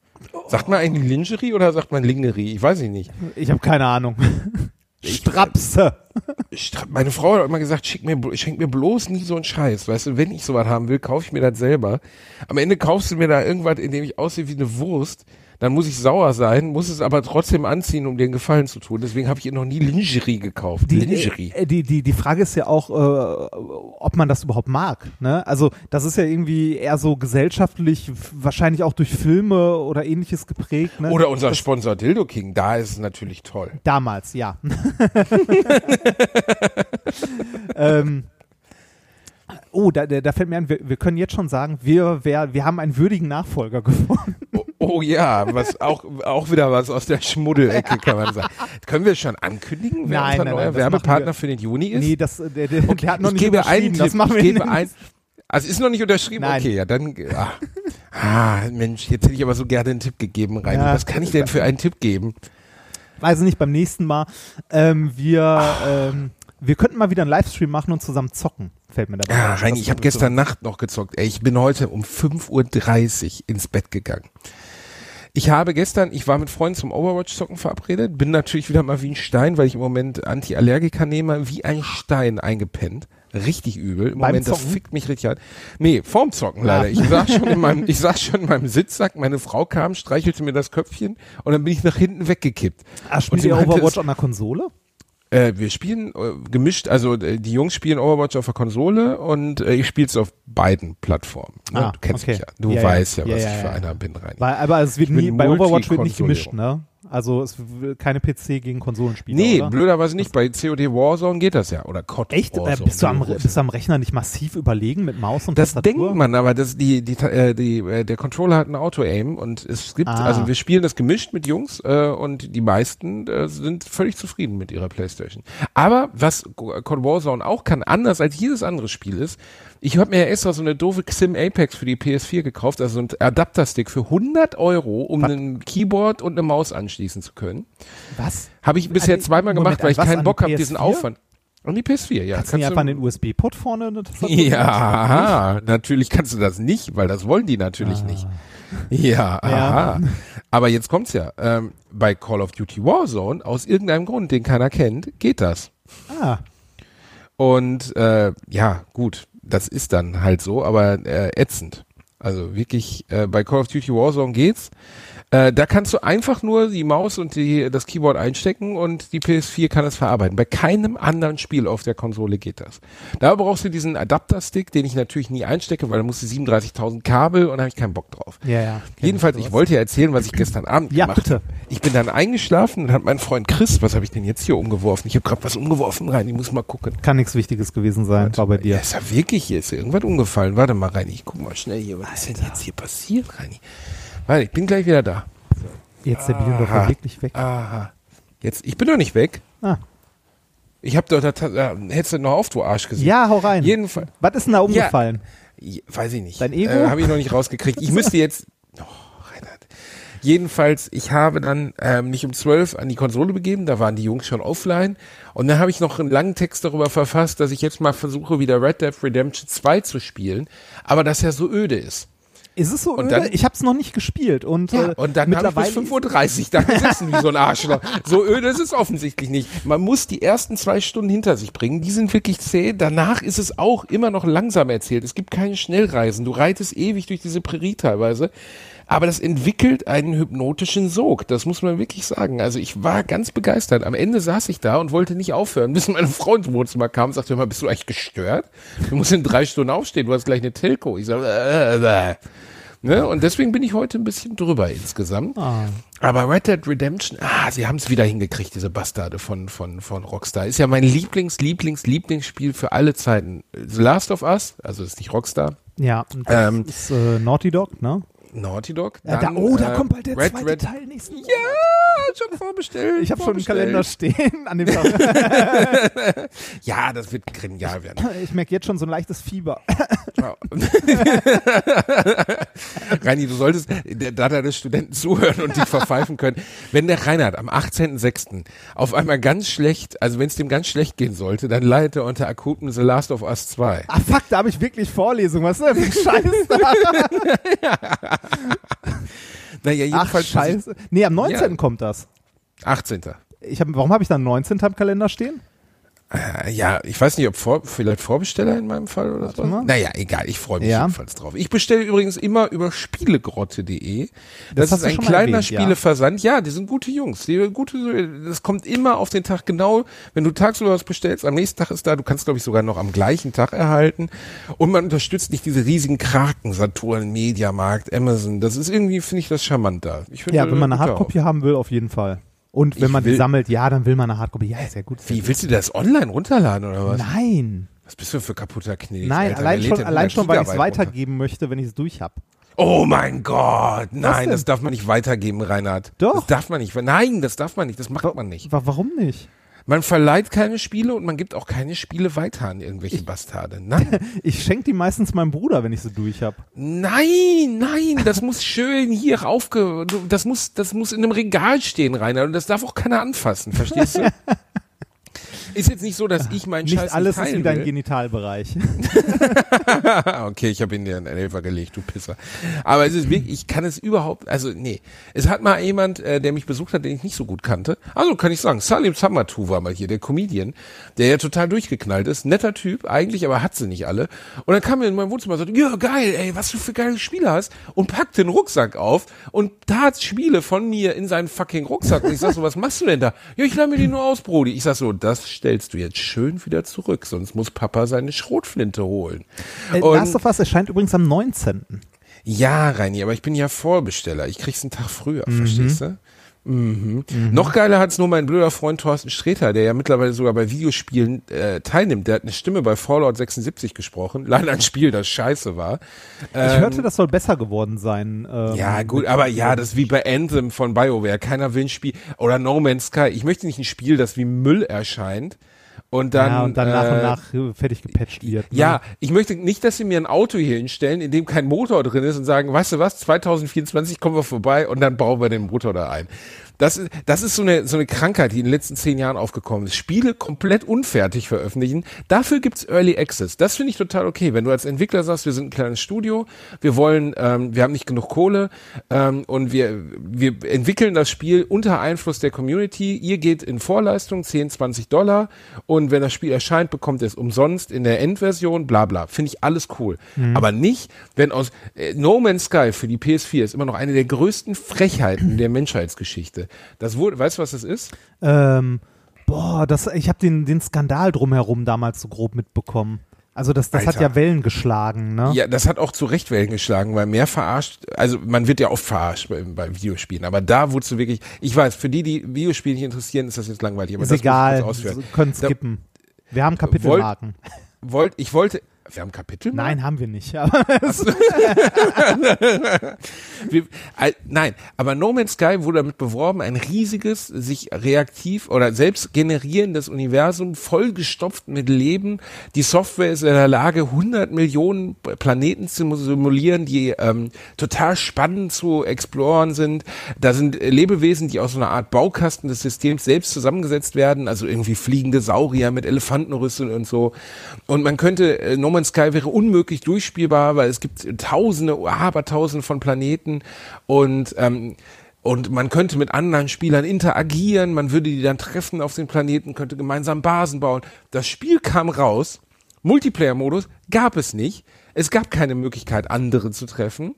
Sagt man eigentlich Lingerie oder sagt man Lingerie? Ich weiß ich nicht. ich habe keine Ahnung. Strapse. Stra- Meine Frau hat immer gesagt, schick mir, schenk mir bloß nie so einen Scheiß. Weißt du, wenn ich sowas haben will, kaufe ich mir das selber. Am Ende kaufst du mir da irgendwas, in dem ich aussehe wie eine Wurst. Dann muss ich sauer sein, muss es aber trotzdem anziehen, um dir einen Gefallen zu tun. Deswegen habe ich ihr noch nie Lingerie gekauft. Die, Lingerie. äh, die, die, die Frage ist ja auch, äh, ob man das überhaupt mag. Ne? Also das ist ja irgendwie eher so gesellschaftlich, wahrscheinlich auch durch Filme oder ähnliches geprägt. Ne? Oder unser Sponsor Dildo King, da ist es natürlich toll. Damals, ja. ähm, oh, da, da da fällt mir ein, wir, wir können jetzt schon sagen, wir, wer, wir haben einen würdigen Nachfolger gefunden. Oh, ja, was auch, auch wieder was aus der Schmuddelecke, kann man sagen. Können wir schon ankündigen, wer Nein, unser nein, neuer Werbepartner für den Juni ist? Nee, das, äh, der, der, der hat noch ich nicht gebe einen Tipp, das machen wir ich gebe ein, also ist noch nicht unterschrieben? Nein. Okay, ja, dann, ah, ah, Mensch, jetzt hätte ich aber so gerne einen Tipp gegeben, Reini. Ja. Was kann ich denn für einen Tipp geben? Weiß ich nicht, beim nächsten Mal. Ähm, wir, ähm, wir könnten mal wieder einen Livestream machen und zusammen zocken, fällt mir dabei Ja, ein. Reini, ich habe gestern Nacht noch gezockt. Ey, ich bin heute um 5.30 Uhr ins Bett gegangen. Ich habe gestern, ich war mit Freunden zum Overwatch-Zocken verabredet, bin natürlich wieder mal wie ein Stein, weil ich im Moment Anti-Allergiker nehme, wie ein Stein eingepennt. Richtig übel. Im Beim Moment, das Zocken? fickt mich richtig an. Nee, vorm Zocken leider. Ah. Ich saß schon in meinem, ich saß schon in meinem Sitzsack, meine Frau kam, streichelte mir das Köpfchen und dann bin ich nach hinten weggekippt. Und spielt ihr Overwatch an der Konsole? Äh, wir spielen äh, gemischt, also äh, die Jungs spielen Overwatch auf der Konsole und äh, ich spiele es auf beiden Plattformen. Ne? Ah, du kennst okay. mich ja. Du Ja, weißt ja, Ja, was ich für einer bin. Weil, aber es wird nie, bei Overwatch wird nicht gemischt, ne? Also es wird keine PC gegen Konsolenspieler, Nee, oder? blöderweise nicht. Bei COD Warzone geht das ja. Oder COD Echt? Äh, Warzone. bist, du am, bist du am Rechner nicht massiv überlegen mit Maus und das Tastatur? denkt man, aber das, die, die, äh, die, äh, der Controller hat ein Auto-Aim und es gibt, Ah. also wir spielen das gemischt mit Jungs äh, und die meisten äh, sind völlig zufrieden mit ihrer Playstation. Aber was COD Warzone auch kann, anders als jedes andere Spiel ist, ich habe mir ja extra so eine doofe Xim Apex für die PS4 gekauft, also so ein Adapterstick für 100 Euro, um Was? ein Keyboard und eine Maus anschließen zu können. Was? Habe ich bisher zweimal Moment, gemacht, weil ich keinen Bock habe, diesen PS4? Aufwand. An die PS4, ja. Kannst du nicht Kannst einfach an den USB-Port vorne ja, aha, natürlich kannst du das nicht, weil das wollen die natürlich nicht. Ja, aha. Aber jetzt kommt's ja. Ähm, bei Call of Duty Warzone, aus irgendeinem Grund, den keiner kennt, geht das. Ah, Und äh, ja, gut, das ist dann halt so, aber äh, ätzend. Also wirklich, äh, bei Call of Duty Warzone geht's. Äh, da kannst du einfach nur die Maus und die, das Keyboard einstecken und die PS4 kann es verarbeiten. Bei keinem anderen Spiel auf der Konsole geht das. Da brauchst du diesen Adapterstick, den ich natürlich nie einstecke, weil da musst du 37.000 Kabel und da habe ich keinen Bock drauf. ja, ja. Jedenfalls, ich wollte ja erzählen, was ich gestern Abend Ja, gemacht habe. Ich bin dann eingeschlafen und hat mein Freund Chris, was habe ich denn jetzt hier umgeworfen? Ich habe gerade was umgeworfen rein, ich muss mal gucken. Kann nichts Wichtiges gewesen sein, war bei Ja, dir. ist ja wirklich, hier ist ja irgendwas umgefallen. Warte mal, Reini, ich guck mal schnell hier. Was ist denn jetzt hier passiert, Reini? Warte, ich bin gleich wieder da. Jetzt der Bielendorfer wirklich weg. Aha. Jetzt, ich bin doch nicht weg. Ah. Ich hab doch, da, da hättest du noch auf, du Arsch gesehen. Ja, hau rein. Jedenfalls, Was ist denn da umgefallen? Ja, weiß ich nicht. Dein Ego? Äh, habe ich noch nicht rausgekriegt. Ich müsste jetzt. Oh, Reinhard. Jedenfalls, ich habe dann ähm, mich um zwölf an die Konsole begeben, da waren die Jungs schon offline. Und dann habe ich noch einen langen Text darüber verfasst, dass ich jetzt mal versuche, wieder Red Dead Redemption 2 zu spielen, aber das ja so öde ist. Ist es so Und öde? dann- ich hab's noch nicht gespielt und, äh, Und dann habe ich mittlerweile bis 5.30 Uhr da gesessen wie so ein Arschloch. So öde ist es offensichtlich nicht. Man muss die ersten zwei Stunden hinter sich bringen. Die sind wirklich zäh. Danach ist es auch immer noch langsam erzählt. Es gibt keine Schnellreisen. Du reitest ewig durch diese Prärie teilweise. Aber das entwickelt einen hypnotischen Sog. Das muss man wirklich sagen. Also ich war ganz begeistert. Am Ende saß ich da und wollte nicht aufhören, bis meine Frau ins Wohnzimmer kam und sagte, mal, bist du eigentlich gestört? Du musst in drei Stunden aufstehen. Du hast gleich eine Telco. Ich sage, äh, äh. Ne? Und deswegen bin ich heute ein bisschen drüber insgesamt. Ah. Aber Red Dead Redemption, ah, sie haben es wieder hingekriegt, diese Bastarde von, von, von Rockstar. Ist ja mein Lieblings, Lieblings, Lieblingsspiel für alle Zeiten. The Last of Us, also ist nicht Rockstar, Ja, das Ähm, ist äh, Naughty Dog, ne? Naughty Dog. Ja, da, dann, oh, da äh, kommt bald der Red, zweite Red, Teil nächsten Monat. Ja, schon vorbestellt. Ich habe schon einen. Kalender stehen an dem Tag. Ja, das wird genial werden. Ich merke jetzt schon so ein leichtes Fieber. Reini, du solltest, da deine Studenten zuhören und dich verpfeifen können. Wenn der Reinhard am 18.06. auf einmal ganz schlecht, also wenn es dem ganz schlecht gehen sollte, dann leidet er unter akutem The Last of Us 2. Ah, fuck, da habe ich wirklich Vorlesung. Was ist denn für ein Scheiß da? Naja, Ach, jedenfalls. scheiße. Nee, am 19. Ja. kommt das. 18. Ich hab, warum habe ich dann 19. am Kalender stehen? Äh, ja, ich weiß nicht, ob vor, vielleicht Vorbesteller in meinem Fall oder so. Naja, egal, ich freue mich Ja. jedenfalls drauf. Ich bestelle übrigens immer über spielegrotte.de. Das, Das ist ein kleiner erwähnt, ja. Spieleversand. Ja. die sind gute Jungs. Die gute, das kommt immer auf den Tag genau, wenn du tagsüber was bestellst, am nächsten Tag ist da, du kannst glaube ich sogar noch am gleichen Tag erhalten. Und man unterstützt nicht diese riesigen Kraken, Saturn, Mediamarkt, Amazon. Das ist irgendwie, finde ich das charmant da. Ich finde, Ja, wenn man eine Hardcopy haben will, auf jeden Fall. Und wenn Ich man die sammelt, ja, dann will man eine Hardcopy. Ja, sehr gut. auf. Sehr Wie gut. willst du das online runterladen oder was? Nein. Was bist du für kaputter Knilch? Nein, Alter? allein schon, allein 100 schon, weil ich es Gigabyte runter? weitergeben möchte, wenn ich es durch habe. Oh mein Gott, nein, das darf man nicht weitergeben, Reinhard. Doch. Das darf man nicht. Nein, das darf man nicht. Das macht man nicht. Wa- Warum nicht? Man verleiht keine Spiele und man gibt auch keine Spiele weiter an irgendwelche Bastarde. Nein, Ich schenke die meistens meinem Bruder, wenn ich sie durch habe. nein, nein, das muss schön hier aufge, du- das muss, das muss in einem Regal stehen, Reinhard, und das darf auch keiner anfassen, verstehst du? Ist jetzt nicht so, dass ich meinen Nicht Scheiß alles nicht ist teilen wie dein will. Genitalbereich. okay, ich habe ihn dir in den Elfer gelegt, du Pisser. Aber es ist wirklich, ich kann es überhaupt, also nee. Es hat mal jemand, äh, der mich besucht hat, den ich nicht so gut kannte. Also kann ich sagen, Salim Samatu war mal hier, der Comedian, der ja total durchgeknallt ist. Netter Typ, eigentlich, aber hat sie nicht alle. Und dann kam er in mein Wohnzimmer und sagte, ja geil, ey, was du für geile Spiele hast. Und packt den Rucksack auf und tat Spiele von mir in seinen fucking Rucksack. Und ich sag so, was machst du denn da? Ja, ich leih mir die nur aus, Brody. Ich sag so, das stellst du jetzt schön wieder zurück, sonst muss Papa seine Schrotflinte holen. Äh, Und- Last of Us erscheint übrigens am 19. ja, Reini, aber ich bin ja Vorbesteller. Ich krieg's einen Tag früher, verstehst du? Mhm. Noch geiler hat's nur mein blöder Freund Thorsten Sträter, der ja mittlerweile sogar bei Videospielen äh, teilnimmt. Der hat eine Stimme bei Fallout 76 gesprochen. Leider ein Spiel, das scheiße war. Ich hörte, das soll besser geworden sein. ähm, Ähm, Ja, gut, aber ja, das ist wie bei Anthem von BioWare. Keiner will ein Spiel. Oder No Man's Sky. Ich möchte nicht ein Spiel, das wie Müll erscheint. Und dann, ja, und dann nach und äh, nach äh, fertig gepatcht wird. Ne? Ja, ich möchte nicht, dass sie mir ein Auto hier hinstellen, in dem kein Motor drin ist und sagen, weißt du was, 2024 kommen wir vorbei und dann bauen wir den Motor da ein. Das ist, das ist so eine, so eine Krankheit, die in den letzten zehn Jahren aufgekommen ist. Spiele komplett unfertig veröffentlichen. Dafür gibt's Early Access. Das finde ich total okay. Wenn du als Entwickler sagst, wir sind ein kleines Studio, wir wollen, ähm, wir haben nicht genug Kohle ähm, und wir, wir entwickeln das Spiel unter Einfluss der Community. Ihr geht in Vorleistung 10, 20 Dollar und wenn das Spiel erscheint, bekommt ihr es umsonst in der Endversion, bla bla. Finde ich alles cool. Aber nicht, wenn aus äh, No Man's Sky für die PS4 ist immer noch eine der größten Frechheiten der Menschheitsgeschichte. Das wurde, weißt du, was das ist? Ähm, boah, das, ich habe den, den Skandal drumherum damals so grob mitbekommen. Also das, das hat ja Wellen geschlagen, ne? Ja, das hat auch zu Recht Wellen geschlagen, weil mehr verarscht, also man wird ja oft verarscht bei, bei Videospielen, aber da wurdest du wirklich, ich weiß, für die, die Videospiele nicht interessieren, ist das jetzt langweilig, aber Ist das egal, muss ich kurz ausführen. können Da- skippen. Wir haben Kapitelmarken. Wollt, ich wollte, wir haben Kapitel? Nein, haben wir nicht. Aber Wir, äh, nein, aber No Man's Sky wurde damit beworben, ein riesiges, sich reaktiv oder selbst generierendes Universum, vollgestopft mit Leben. Die Software ist in der Lage, 100 Millionen Planeten zu simulieren, die ähm, total spannend zu exploren sind. Da sind Lebewesen, die aus so einer Art Baukasten des Systems selbst zusammengesetzt werden, also irgendwie fliegende Saurier mit Elefantenrüsseln und so. Und man könnte, äh, No Man's Sky wäre unmöglich durchspielbar, weil es gibt tausende, abertausende von Planeten und ähm, und man könnte mit anderen Spielern interagieren, man würde die dann treffen auf den Planeten, könnte gemeinsam Basen bauen. Das Spiel kam raus, Multiplayer-Modus gab es nicht. Es gab keine Möglichkeit, andere zu treffen.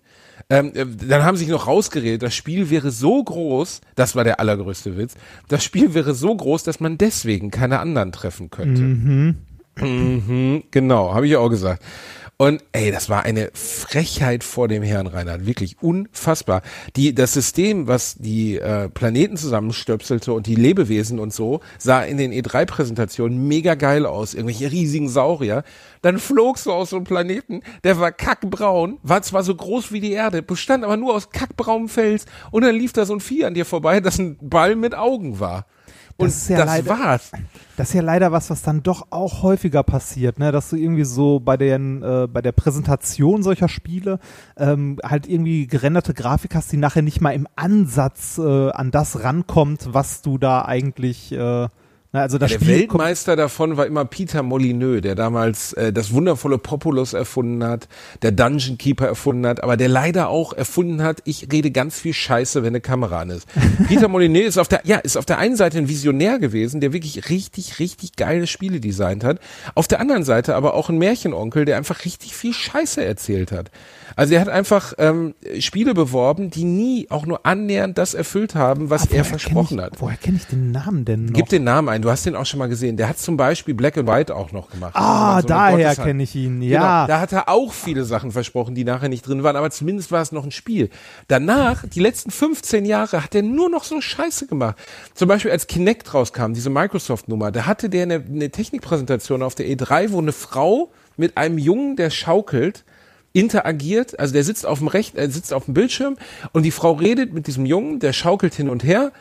Ähm, äh, dann haben sie sich noch rausgeredet, das Spiel wäre so groß, das war der allergrößte Witz, das Spiel wäre so groß, dass man deswegen keine anderen treffen könnte. Mhm, genau, habe ich auch gesagt. Und ey, das war eine Frechheit vor dem Herrn Reinhard, wirklich unfassbar. Die, das System, was die äh, Planeten zusammenstöpselte und die Lebewesen und so, sah in den E3-Präsentationen mega geil aus, irgendwelche riesigen Saurier. Dann flogst du aus so einem Planeten, der war kackbraun, war zwar so groß wie die Erde, bestand aber nur aus kackbraunem Fels und dann lief da so ein Vieh an dir vorbei, das ein Ball mit Augen war. Und Das das, ist ja leider- war's. Das ist ja leider was, was dann doch auch häufiger passiert, ne? dass du irgendwie so bei, den, äh, bei der Präsentation solcher Spiele ähm, halt irgendwie gerenderte Grafik hast, die nachher nicht mal im Ansatz äh, an das rankommt, was du da eigentlich äh, Na, also das der Spiel Weltmeister davon war immer Peter Molyneux, der damals äh, das wundervolle Populus erfunden hat, der Dungeon Keeper erfunden hat, aber der leider auch erfunden hat, ich rede ganz viel Scheiße, wenn eine Kamera an ist. Peter Molyneux ist auf der, ja, ist auf der einen Seite ein Visionär gewesen, der wirklich richtig, richtig geile Spiele designt hat. Auf der anderen Seite aber auch ein Märchenonkel, der einfach richtig viel Scheiße erzählt hat. Also er hat einfach ähm, Spiele beworben, die nie auch nur annähernd das erfüllt haben, was Ah, er versprochen ich, hat. Woher kenne ich den Namen denn noch? Gib den Namen ein, du hast den auch schon mal gesehen. Der hat zum Beispiel Black and White auch noch gemacht. ah, Also so daher kenne ich ihn. Genau, Ja. da hat er auch viele Sachen versprochen, die nachher nicht drin waren, aber zumindest war es noch ein Spiel. Danach, die letzten 15 Jahre, hat er nur noch so Scheiße gemacht. Zum Beispiel als Kinect rauskam, diese Microsoft-Nummer, da hatte der eine, eine Technikpräsentation auf der E3, wo eine Frau mit einem Jungen, der schaukelt, interagiert, also der sitzt auf dem Recht, er sitzt auf dem Bildschirm und die Frau redet mit diesem Jungen, der schaukelt hin und her.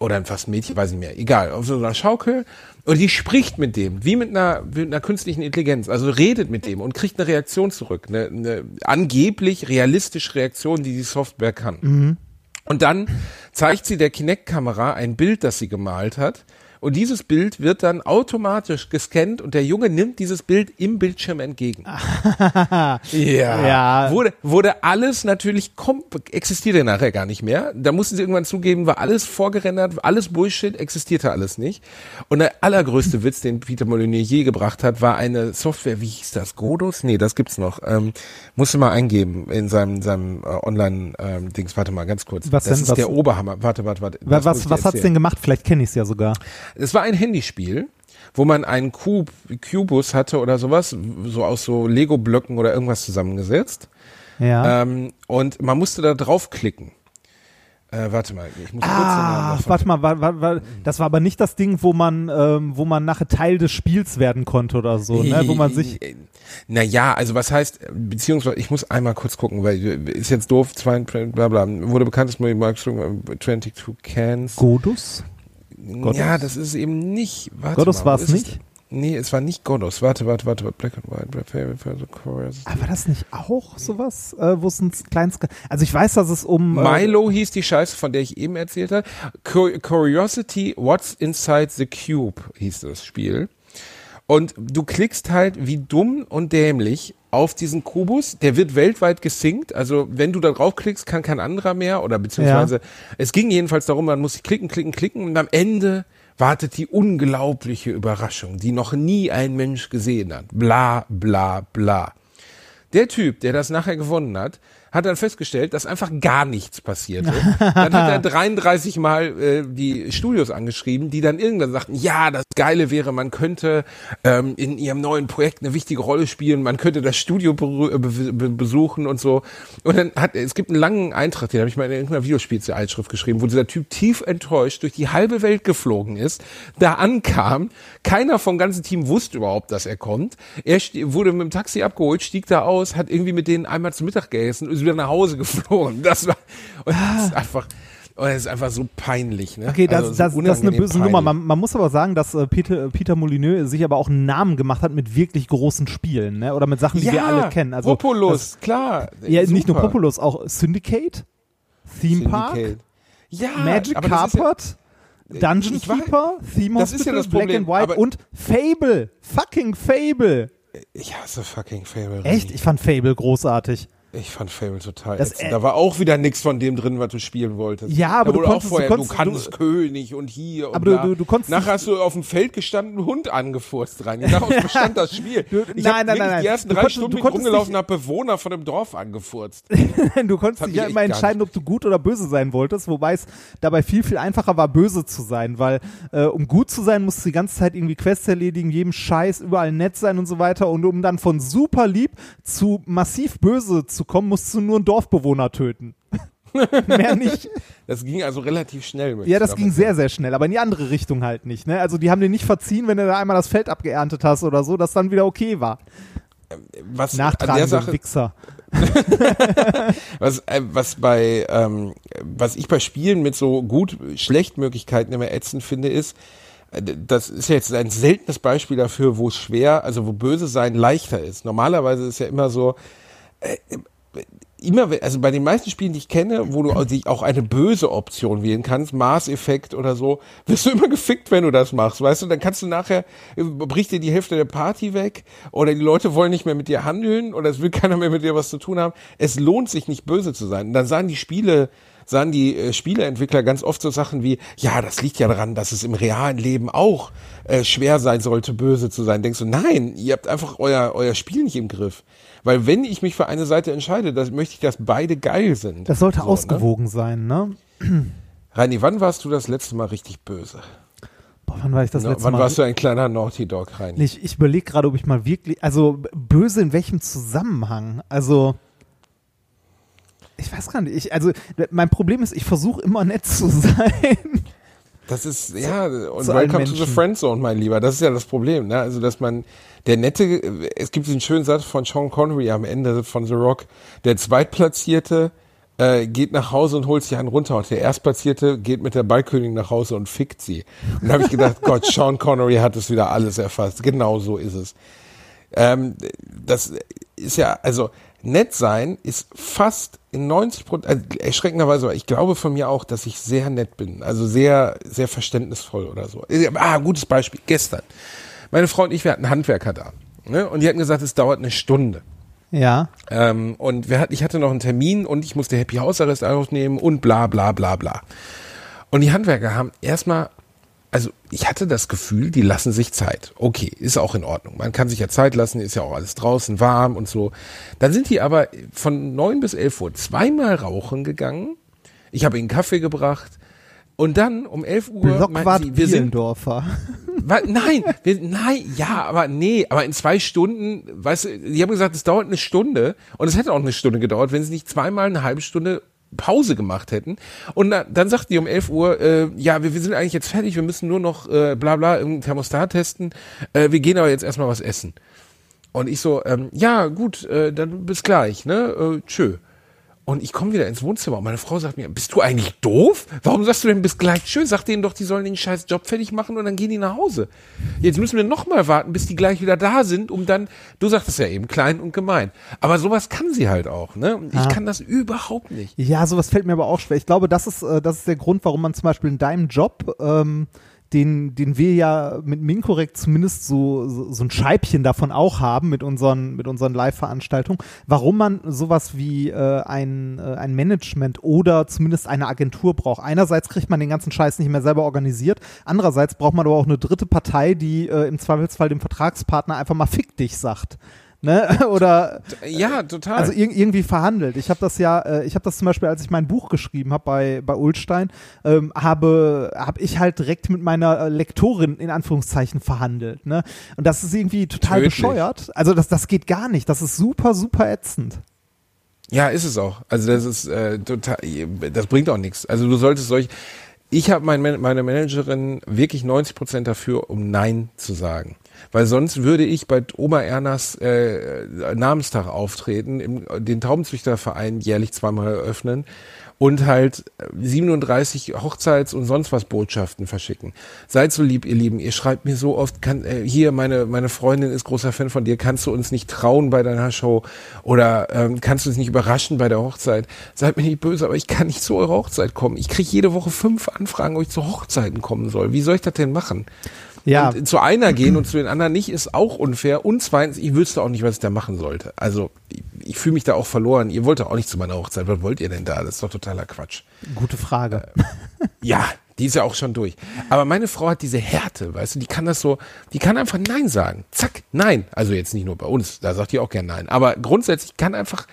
Oder fast ein Mädchen, weiß ich mehr, egal, auf so einer Schaukel. Und die spricht mit dem, wie mit einer, mit einer künstlichen Intelligenz, also redet mit dem und kriegt eine Reaktion zurück, eine, eine angeblich realistische Reaktion, die die Software kann. Und dann zeigt sie der Kinect-Kamera ein Bild, das sie gemalt hat. Und dieses Bild wird dann automatisch gescannt und der Junge nimmt dieses Bild im Bildschirm entgegen. ja. Ja. Wurde, wurde alles natürlich, existierte nachher gar nicht mehr. Da mussten sie irgendwann zugeben, war alles vorgerendert, alles Bullshit, existierte alles nicht. Und der allergrößte Witz, den Peter Molyneux je gebracht hat, war eine Software, wie hieß das? Godus? Nee, das gibt's noch. Ähm, musste mal eingeben in seinem, seinem äh, Online-Dings. Warte mal, ganz kurz. Was das denn? ist Was- der Oberhammer. Warte, warte, warte. was was, was hat's denn gemacht? Vielleicht kenne ich es ja sogar. Es war ein Handyspiel, wo man einen Cube, Cubus hatte oder sowas, so aus so Lego-Blöcken oder irgendwas zusammengesetzt. Ja. Ähm, und man musste da draufklicken. Äh, warte mal, ich muss Ah, warte mal, wa, wa, wa, das war aber nicht das Ding, wo man, ähm, wo man nachher Teil des Spiels werden konnte oder so, ne? Wo man sich. Naja, also was heißt, beziehungsweise ich muss einmal kurz gucken, weil ist jetzt doof, zwei, bla bla, wurde bekannt, dass man 22 Cans. Godus? Godus? Ja, das ist eben nicht. Warte Godus mal, war es nicht? Nee, es war nicht Godus. Warte, warte, warte. Black and White, Black Favorite, Favorite, Chorus. Ah, war das nicht auch sowas, äh, wo es ein kleines. Also ich weiß, dass es um. Äh, Milo hieß die Scheiße, von der ich eben erzählt habe. Cu- Curiosity, What's Inside the Cube hieß das Spiel. Und du klickst halt wie dumm und dämlich auf diesen Kubus. Der wird weltweit gesinkt. Also wenn du da draufklickst, kann kein anderer mehr. Oder beziehungsweise es ging jedenfalls darum, man muss klicken, klicken, klicken. Und am Ende wartet die unglaubliche Überraschung, die noch nie ein Mensch gesehen hat. Bla, bla, bla. Der Typ, der das nachher gewonnen hat, hat dann festgestellt, dass einfach gar nichts passierte. dann hat er 33 Mal äh, die Studios angeschrieben, die dann irgendwann sagten, ja, das Geile wäre, man könnte ähm, in ihrem neuen Projekt eine wichtige Rolle spielen, man könnte das Studio äh, be be besuchen und so. Und dann hat es gibt einen langen Eintrag, den habe ich mal in irgendeiner Videospielzeitschrift geschrieben, wo dieser Typ tief enttäuscht durch die halbe Welt geflogen ist, da ankam, keiner vom ganzen Team wusste überhaupt, dass er kommt. Er wurde mit dem Taxi abgeholt, stieg da aus, hat irgendwie mit denen einmal zu Mittag gegessen ist wieder nach Hause geflogen. Das war und das ist einfach und das ist einfach so peinlich, ne? Ah. Okay, das, Also so das, das ist eine böse Nummer. peinlich. Man, man muss aber sagen, dass äh, Peter, Peter Molyneux sich aber auch einen Namen gemacht hat mit wirklich großen Spielen, ne? Oder mit Sachen, die ja, wir alle kennen. Also Populus, klar. Das, ja, nicht nur super. Populus, auch Syndicate, Theme Park, Syndicate. Ja, Magic ist ja- Carpet, Dungeon Keeper, Theme das ist ja Hospital, Black Problem, and White und Fable. Fucking Fable. Ich hasse fucking Fable. Echt? Ich fand Fable großartig. Ich fand Fable total Das, ätzend. äh, Da war auch wieder nichts von dem drin, was du spielen wolltest. Ja, aber da du konntest- auch vorher, du du, konntest- kannst du- König und hier und Aber du- bla. du- du konntest Nachher hast du auf dem Feld gestanden, einen Hund angefurzt rein. Daraus bestand das Spiel. Du- ich nein, nein, nein, die ersten Du drei konntest- Stunden du rumgelaufen habe Bewohner von dem Dorf angefurzt. du konntest dich ja immer entscheiden, ob du gut oder böse sein wolltest, wobei es dabei viel, viel einfacher war, böse zu sein, weil äh, um gut zu sein, musst du die ganze Zeit irgendwie Quests erledigen, jedem Scheiß, überall nett sein und so weiter und um dann von super lieb zu massiv böse zu kommen, musst du nur einen Dorfbewohner töten. Mehr nicht. Das ging also relativ schnell. Ja, das ging sehr, sehr schnell, aber in die andere Richtung halt nicht. Ne? Also die haben dir nicht verziehen, wenn du da einmal das Feld abgeerntet hast oder so, dass dann wieder okay war. Was an der Nachtragende Sache, Wichser. was, äh, was bei, ähm, was ich bei Spielen mit so gut, schlecht Möglichkeiten immer ätzend finde, ist, äh, das ist jetzt ein seltenes Beispiel dafür, wo schwer, also wo böse sein leichter ist. Normalerweise ist ja immer so, immer, also bei den meisten Spielen, die ich kenne, wo du auch eine böse Option wählen kannst, Maßeffekt oder so, wirst du immer gefickt, wenn du das machst, weißt du? Dann kannst du nachher, bricht dir die Hälfte der Party weg oder die Leute wollen nicht mehr mit dir handeln oder es will keiner mehr mit dir was zu tun haben. Es lohnt sich nicht böse zu sein. Und dann sahen die Spiele, sahen die äh, Spieleentwickler ganz oft so Sachen wie, ja, das liegt ja daran, dass es im realen Leben auch äh, schwer sein sollte, böse zu sein. Denkst du, nein, ihr habt einfach euer, euer Spiel nicht im Griff. Weil wenn ich mich für eine Seite entscheide, dann möchte ich, dass beide geil sind. Das sollte So, ausgewogen sein, ne? Ne? Reini, wann warst du das letzte Mal richtig böse? Boah, wann war ich das No, letzte wann Mal? warst du ein kleiner Naughty Dog, Reini? Ich, ich überlege gerade, ob ich mal wirklich, also böse in welchem Zusammenhang? Also ich weiß gar nicht. Ich, also mein Problem ist, ich versuche immer nett zu sein. Das ist, ja, und zu welcome to the Menschen. Friendzone, mein Lieber. Das ist ja das Problem, ne? Also, dass man, der nette, es gibt diesen schönen Satz von Sean Connery am Ende von The Rock. Der Zweitplatzierte äh, geht nach Hause und holt sich einen runter und der Erstplatzierte geht mit der Ballkönigin nach Hause und fickt sie. Und da habe ich gedacht, Gott, Sean Connery hat es wieder alles erfasst. Genau so ist es. Ähm, das ist ja, also nett sein ist fast in 90 Prozent, also erschreckenderweise, aber ich glaube von mir auch, dass ich sehr nett bin. Also sehr, sehr verständnisvoll oder so. Ah, gutes Beispiel. Gestern. Meine Frau und ich, wir hatten Handwerker da. Ne? Und die hatten gesagt, es dauert eine Stunde. Ja. Ähm, und wir hat, ich hatte noch einen Termin und ich musste Happy House Arrest aufnehmen und bla bla bla bla. Und die Handwerker haben erstmal, also ich hatte das Gefühl, die lassen sich Zeit. Okay, ist auch in Ordnung. Man kann sich ja Zeit lassen, ist ja auch alles draußen warm und so. Dann sind die aber von neun bis elf Uhr zweimal rauchen gegangen. Ich habe ihnen Kaffee gebracht. Und dann um 11 Uhr Blockwart sie, wir sind Bielendorfer. Nein, wir, nein, ja, aber nee, aber in zwei Stunden, weißt du, die haben gesagt, es dauert eine Stunde und es hätte auch eine Stunde gedauert, wenn sie nicht zweimal eine halbe Stunde Pause gemacht hätten. Und na, dann sagten die um 11 Uhr, äh, ja, wir, wir sind eigentlich jetzt fertig, wir müssen nur noch äh, bla bla irgendein Thermostat testen, äh, wir gehen aber jetzt erstmal was essen. Und ich so, ähm, ja, gut, äh, dann bis gleich, ne? Äh, tschö. Und ich komme wieder ins Wohnzimmer und meine Frau sagt mir, bist du eigentlich doof? Warum sagst du denn bis gleich tschö? Sag denen doch, die sollen den scheiß Job fertig machen und dann gehen die nach Hause. Jetzt müssen wir noch mal warten, bis die gleich wieder da sind, um dann, du sagtest ja eben, klein und gemein. Aber sowas kann sie halt auch, ne? Und ich Ah. kann das überhaupt nicht. Ja, sowas fällt mir aber auch schwer. Ich glaube, das ist, äh, das ist der Grund, warum man zum Beispiel in deinem Job, ähm, den, den wir ja mit Minkorrekt zumindest so, so, so ein Scheibchen davon auch haben mit unseren, mit unseren Live-Veranstaltungen, warum man sowas wie äh, ein, äh, ein Management oder zumindest eine Agentur braucht. Einerseits kriegt man den ganzen Scheiß nicht mehr selber organisiert, andererseits braucht man aber auch eine dritte Partei, die äh, im Zweifelsfall dem Vertragspartner einfach mal fick dich sagt. Ne? Oder Ja, total. also ir irgendwie verhandelt. Ich habe das ja, äh, ich habe das zum Beispiel, als ich mein Buch geschrieben habe bei bei Ulstein, ähm, habe habe ich halt direkt mit meiner äh, Lektorin in Anführungszeichen verhandelt. Ne? Und das ist irgendwie total Tödlich. bescheuert. Also das das geht gar nicht. Das ist super super ätzend. Ja, ist es auch. Also das ist äh, total, das bringt auch nichts. Also du solltest solch, ich habe mein, meine Managerin wirklich 90 Prozent dafür, um Nein zu sagen. Weil sonst würde ich bei Oma Ernas äh, Namenstag auftreten, im, den Taubenzüchterverein jährlich zweimal eröffnen und halt 37 Hochzeits- und sonst was Botschaften verschicken. Seid so lieb, ihr Lieben. Ihr schreibt mir so oft, kann, äh, hier, meine, meine Freundin ist großer Fan von dir, kannst du uns nicht trauen bei deiner Show oder ähm, kannst du uns nicht überraschen bei der Hochzeit? Seid mir nicht böse, aber ich kann nicht zu eurer Hochzeit kommen. Ich kriege jede Woche fünf Anfragen, ob ich zu Hochzeiten kommen soll. Wie soll ich das denn machen? Ja, Und zu einer gehen und zu den anderen nicht, ist auch unfair. Und zweitens, ich wüsste auch nicht, was ich da machen sollte. Also, ich, fühle mich da auch verloren. Ihr wollt doch auch nicht zu meiner Hochzeit. Was wollt ihr denn da? Das ist doch totaler Quatsch. gute Frage. Ja, die ist ja auch schon durch. Aber meine Frau hat diese Härte, weißt du, die kann das so, die kann einfach Nein sagen. Zack, Nein. Also jetzt nicht nur bei uns, da sagt die auch gern Nein. Aber grundsätzlich kann einfach,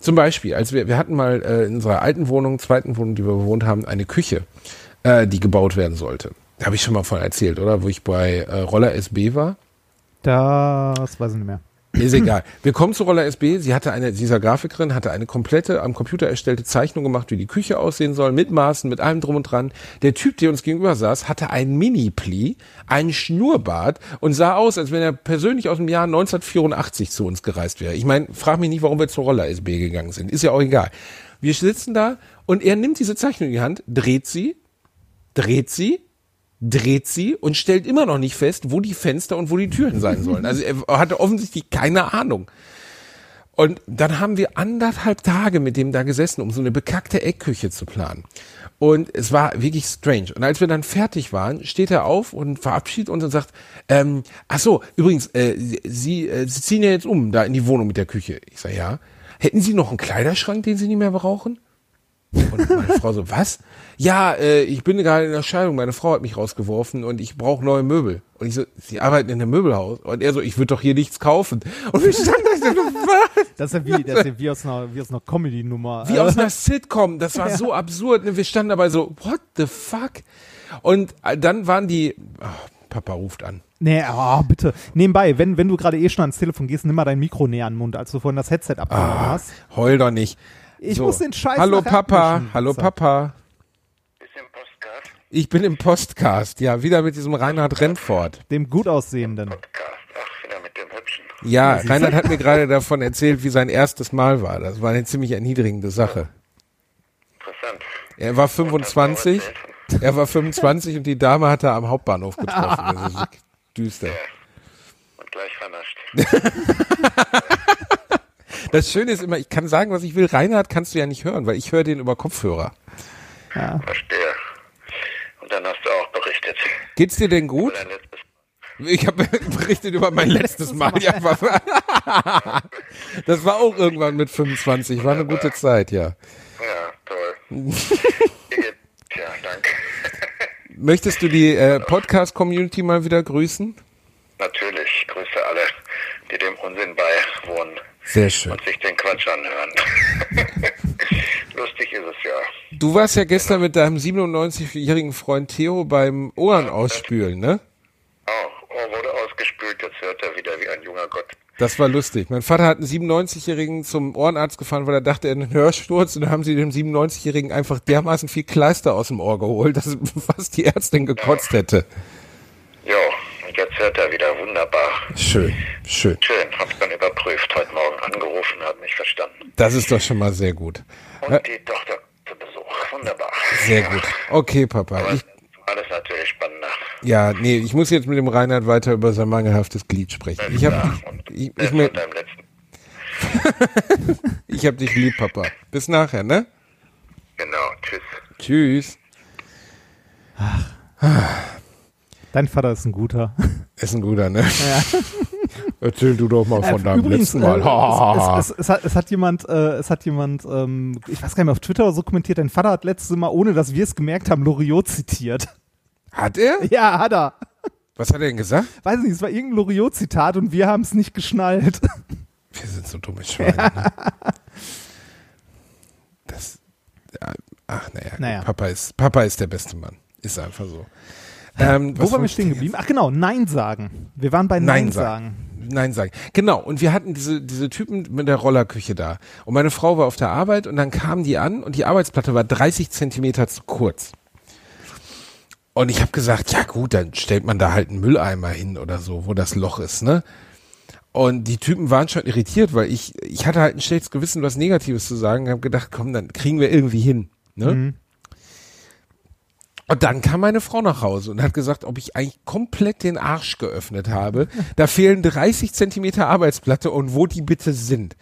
zum Beispiel, als wir, wir hatten mal äh, in unserer alten Wohnung, zweiten Wohnung, die wir bewohnt haben, eine Küche, äh, die gebaut werden sollte. Da habe ich schon mal von erzählt, oder? Wo ich bei äh, Roller SB war. Das weiß ich nicht mehr. Ist egal. Wir kommen zu Roller SB. Sie hatte eine, dieser Grafikerin hatte eine komplette am Computer erstellte Zeichnung gemacht, wie die Küche aussehen soll, mit Maßen, mit allem drum und dran. Der Typ, der uns gegenüber saß, hatte einen Mini-Pli, einen Schnurrbart und sah aus, als wenn er persönlich aus dem Jahr 1984 zu uns gereist wäre. Ich meine, frag mich nicht, warum wir zur Roller SB gegangen sind. Ist ja auch egal. Wir sitzen da und er nimmt diese Zeichnung in die Hand, dreht sie, dreht sie, dreht sie und stellt immer noch nicht fest, wo die Fenster und wo die Türen sein sollen. Also er hatte offensichtlich keine Ahnung. Und dann haben wir anderthalb Tage mit dem da gesessen, um so eine bekackte Eckküche zu planen. Und es war wirklich strange. Und als wir dann fertig waren, steht er auf und verabschiedet uns und sagt, ähm, ach so, übrigens, äh, Sie, äh, Sie ziehen ja jetzt um, da in die Wohnung mit der Küche. Ich sage, ja. Hätten Sie noch einen Kleiderschrank, den Sie nicht mehr brauchen? Und meine Frau so, was? Ja, äh, ich bin gerade in der Scheidung, meine Frau hat mich rausgeworfen und ich brauche neue Möbel. Und ich so, Sie arbeiten in einem Möbelhaus? Und er so, ich würde doch hier nichts kaufen. Und wir standen da so, was? Das ist ja wie, das ist ja wie aus einer, wie aus einer Comedy-Nummer. Wie aus einer Sitcom. Das war so absurd. Wir standen dabei so, what the fuck? Und äh, dann waren die, oh, Papa ruft an. Nee, oh, bitte. Nebenbei, wenn, wenn du gerade eh schon ans Telefon gehst, nimm mal dein Mikro näher an den Mund, als du vorhin das Headset abgenommen Ah, hast. heul doch nicht. Ich So. muss den Scheiß Hallo Papa, hallo So. Papa. Ist im Postcard? Ich bin im Postcast, ja, wieder mit diesem Reinhard Rentfort. Dem gut aussehenden. Podcast. Ach, wieder mit dem Hübschen. Ja, Reinhard hat mir gerade davon erzählt, wie sein erstes Mal war. Das war eine ziemlich erniedrigende Sache. Interessant. Er war 25, er war 25 und die Dame hat er am Hauptbahnhof getroffen. Das ist düster. Und gleich vernascht. Das Schöne ist immer, ich kann sagen, was ich will. Reinhard kannst du ja nicht hören, weil ich höre den über Kopfhörer. Verstehe. Und dann hast du auch berichtet. Geht's dir denn gut? Ich habe berichtet über mein letztes Mal. Ja, war, das war auch irgendwann mit 25. War eine gute Zeit, ja. Ja, toll. Tja, danke. Möchtest du die äh, Podcast-Community mal wieder grüßen? Natürlich. Grüße alle, die dem Unsinn beiwohnen Sehr schön. und sich den Quatsch anhören. Lustig ist es ja. Du warst ja gestern mit deinem 97-jährigen Freund Theo beim Ohren ausspülen, ne? Oh, oh, wurde ausgespült. Jetzt hört er wieder wie ein junger Gott. Das war lustig. Mein Vater hat einen 97-Jährigen zum Ohrenarzt gefahren, weil er dachte, er hat einen Hörsturz und dann haben sie dem 97-Jährigen einfach dermaßen viel Kleister aus dem Ohr geholt, dass fast die Ärztin gekotzt hätte. Jo, und jetzt hört er wieder. Wunderbar. Schön, schön. Schön. Hab's dann überprüft. Heute Morgen angerufen, hat mich verstanden. Das ist doch schon mal sehr gut. Und Ja, die Tochter zu Besuch. Wunderbar. Sehr gut. Okay, Papa. Aber Ich, alles natürlich spannender. ja, nee, ich muss jetzt mit dem Reinhard weiter über sein mangelhaftes Glied sprechen. Ich hab, Ja, und ich, ich, letzten. ich hab dich lieb, Papa. Bis nachher, ne? Genau. Tschüss. Tschüss. Dein Vater ist ein guter. Ist ein guter, ne? Erzähl du doch mal von Äh, deinem Übrigens, letzten Mal. äh, ha, ha. es, es, es, hat, es hat jemand, äh, es hat jemand, ähm, ich weiß gar nicht mehr, auf Twitter oder so kommentiert, dein Vater hat letztes Mal, ohne dass wir es gemerkt haben, Loriot zitiert. Hat er? Ja, hat er. Was hat er denn gesagt? Weiß nicht, es war irgendein Loriot-Zitat und wir haben es nicht geschnallt. Wir sind so dumme Schweine. Ne? Das, ja, ach naja, Naja. Papa ist Papa ist der beste Mann. Ist einfach so. Ähm, Wo waren wir stehen geblieben? Ach genau, Nein sagen. Wir waren bei Nein, Nein sagen. sagen. Nein sagen. Genau. Und wir hatten diese, diese Typen mit der Rollerküche da. Und meine Frau war auf der Arbeit und dann kamen die an und die Arbeitsplatte war 30 Zentimeter zu kurz. Und ich habe gesagt, ja gut, dann stellt man da halt einen Mülleimer hin oder so, wo das Loch ist, ne? Und die Typen waren schon irritiert, weil ich, ich hatte halt ein schlechtes Gewissen, was Negatives zu sagen, habe gedacht, komm, dann kriegen wir irgendwie hin, ne? Und dann kam meine Frau nach Hause und hat gesagt, ob ich eigentlich komplett den Arsch geöffnet habe. Da fehlen 30 Zentimeter Arbeitsplatte und wo die bitte sind.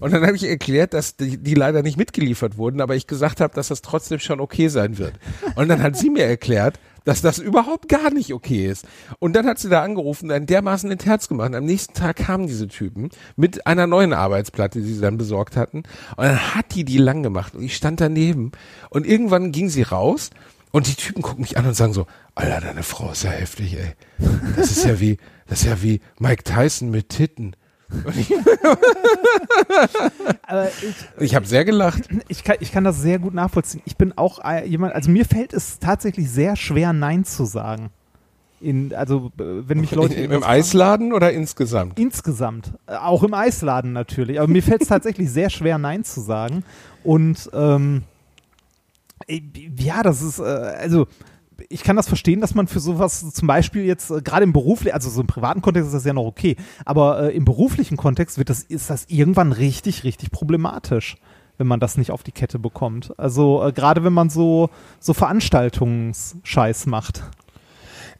Und dann habe ich erklärt, dass die, die leider nicht mitgeliefert wurden, aber ich gesagt habe, dass das trotzdem schon okay sein wird. Und dann hat sie mir erklärt, dass das überhaupt gar nicht okay ist. Und dann hat sie da angerufen, dann dermaßen ins Herz gemacht. Am nächsten Tag kamen diese Typen mit einer neuen Arbeitsplatte, die sie dann besorgt hatten. Und dann hat die die lang gemacht und ich stand daneben. Und irgendwann ging sie raus und die Typen gucken mich an und sagen so, Alter, deine Frau ist ja heftig, ey. Das ist ja wie, das ist ja wie Mike Tyson mit Titten. Aber ich, ich habe sehr gelacht. ich, kann, ich kann das sehr gut nachvollziehen. Ich bin auch jemand, also mir fällt es tatsächlich sehr schwer, Nein zu sagen. In, also, äh, wenn mich Leute. Im, Im Eisladen oder insgesamt? Insgesamt. Äh, Auch im Eisladen natürlich. Aber mir fällt es tatsächlich sehr schwer, Nein zu sagen. Und ähm, äh, ja, das ist, äh, also ich kann das verstehen, dass man für sowas zum Beispiel jetzt äh, gerade im beruflichen, also so im privaten Kontext ist das ja noch okay, aber äh, im beruflichen Kontext wird das, ist das irgendwann richtig, richtig problematisch, wenn man das nicht auf die Kette bekommt. Also äh, gerade wenn man so, so Veranstaltungsscheiß macht.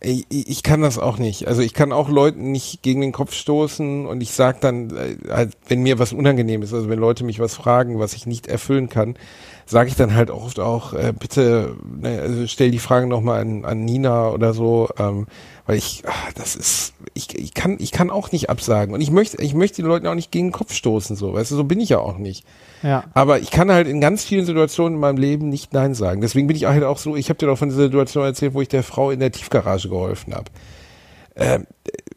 Ich, ich kann das auch nicht. Also ich kann auch Leuten nicht gegen den Kopf stoßen und ich sag dann, äh, halt, wenn mir was unangenehm ist, also wenn Leute mich was fragen, was ich nicht erfüllen kann, sage ich dann halt oft auch, äh, bitte, ne, also stell die Fragen nochmal an, an Nina oder so, ähm, weil ich, ach, das ist, ich, ich kann, ich kann auch nicht absagen und ich möchte, ich möchte den Leuten auch nicht gegen den Kopf stoßen, so, weißt du, so bin ich ja auch nicht. Ja. Aber ich kann halt in ganz vielen Situationen in meinem Leben nicht Nein sagen. Deswegen bin ich halt auch so, ich habe dir doch von dieser Situation erzählt, wo ich der Frau in der Tiefgarage geholfen habe. Ähm,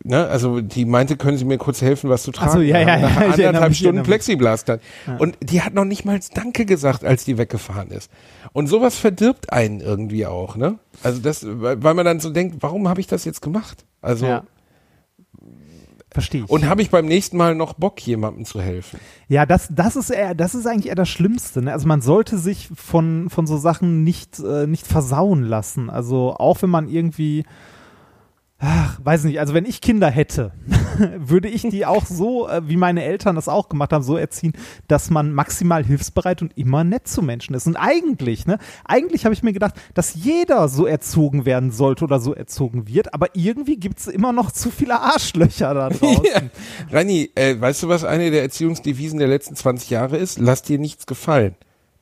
ne, also die meinte, können Sie mir kurz helfen, was zu tragen? so, ja, ja, Nach ja, erinnere anderthalb Stunden erinnere mich. Plexiglas dann. Und die hat noch nicht mal Danke gesagt, als die weggefahren ist. Und sowas verdirbt einen irgendwie auch, ne? Also das, weil weil man dann so denkt, warum habe ich das jetzt gemacht? Also Ja. Verstehe ich. und habe ich beim nächsten Mal noch Bock, jemandem zu helfen? Ja, das, das ist eher, das ist eigentlich eher das Schlimmste. Ne? Also man sollte sich von, von so Sachen nicht, äh, nicht versauen lassen. Also auch wenn man irgendwie, ach, weiß nicht, also wenn ich Kinder hätte, würde ich die auch so, äh, wie meine Eltern das auch gemacht haben, so erziehen, dass man maximal hilfsbereit und immer nett zu Menschen ist. Und eigentlich, ne, eigentlich habe ich mir gedacht, dass jeder so erzogen werden sollte oder so erzogen wird, aber irgendwie gibt es immer noch zu viele Arschlöcher da draußen. Ja. Rani, äh, weißt du, was eine der Erziehungsdevisen der letzten 20 Jahre ist? Lass dir nichts gefallen.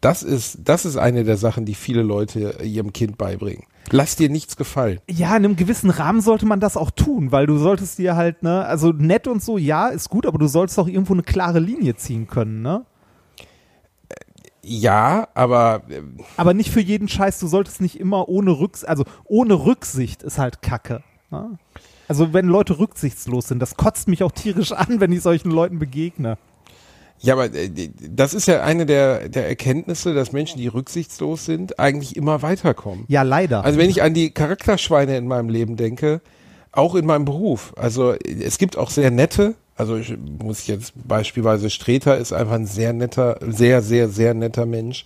Das ist, das ist eine der Sachen, die viele Leute ihrem Kind beibringen. Lass dir nichts gefallen. Ja, in einem gewissen Rahmen sollte man das auch tun, weil du solltest dir halt, ne, also nett und so, ja, ist gut, aber du solltest auch irgendwo eine klare Linie ziehen können, ne? Ja, aber äh, Aber nicht für jeden Scheiß, du solltest nicht immer ohne Rücksicht, also ohne Rücksicht ist halt Kacke. Ne? Also wenn Leute rücksichtslos sind, das kotzt mich auch tierisch an, wenn ich solchen Leuten begegne. Ja, aber äh, das ist ja eine der, der Erkenntnisse, dass Menschen, die rücksichtslos sind, eigentlich immer weiterkommen. Ja, leider. Also wenn ich an die Charakterschweine in meinem Leben denke, auch in meinem Beruf. Also es gibt auch sehr nette, also ich, muss ich jetzt beispielsweise Streter ist einfach ein sehr netter, sehr, sehr, sehr netter Mensch.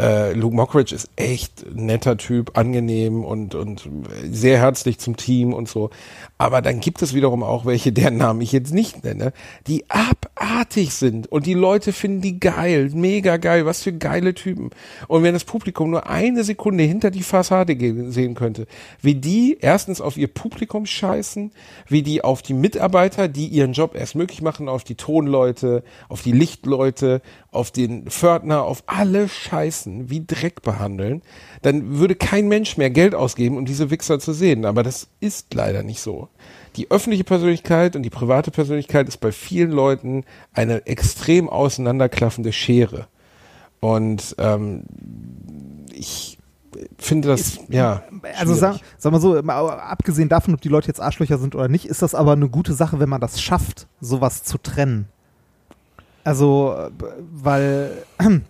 Äh, Luke Mockridge ist echt netter Typ, angenehm und, und sehr herzlich zum Team und so. Aber dann gibt es wiederum auch welche, deren Namen ich jetzt nicht nenne, die abartig sind und die Leute finden die geil, mega geil, was für geile Typen. Und wenn das Publikum nur eine Sekunde hinter die Fassade gehen, sehen könnte, wie die erstens auf ihr Publikum scheißen, wie die auf die Mitarbeiter, die ihren Job erst möglich machen, auf die Tonleute, auf die Lichtleute, auf den Pförtner, auf alle scheißen, wie Dreck behandeln, dann würde kein Mensch mehr Geld ausgeben, um diese Wichser zu sehen. Aber das ist leider nicht so. Die öffentliche Persönlichkeit und die private Persönlichkeit ist bei vielen Leuten eine extrem auseinanderklaffende Schere. Und ähm, ich finde das, ja. Also sag, schwierig. sag mal so, abgesehen davon, ob die Leute jetzt Arschlöcher sind oder nicht, ist das aber eine gute Sache, wenn man das schafft, sowas zu trennen. Also, äh, weil,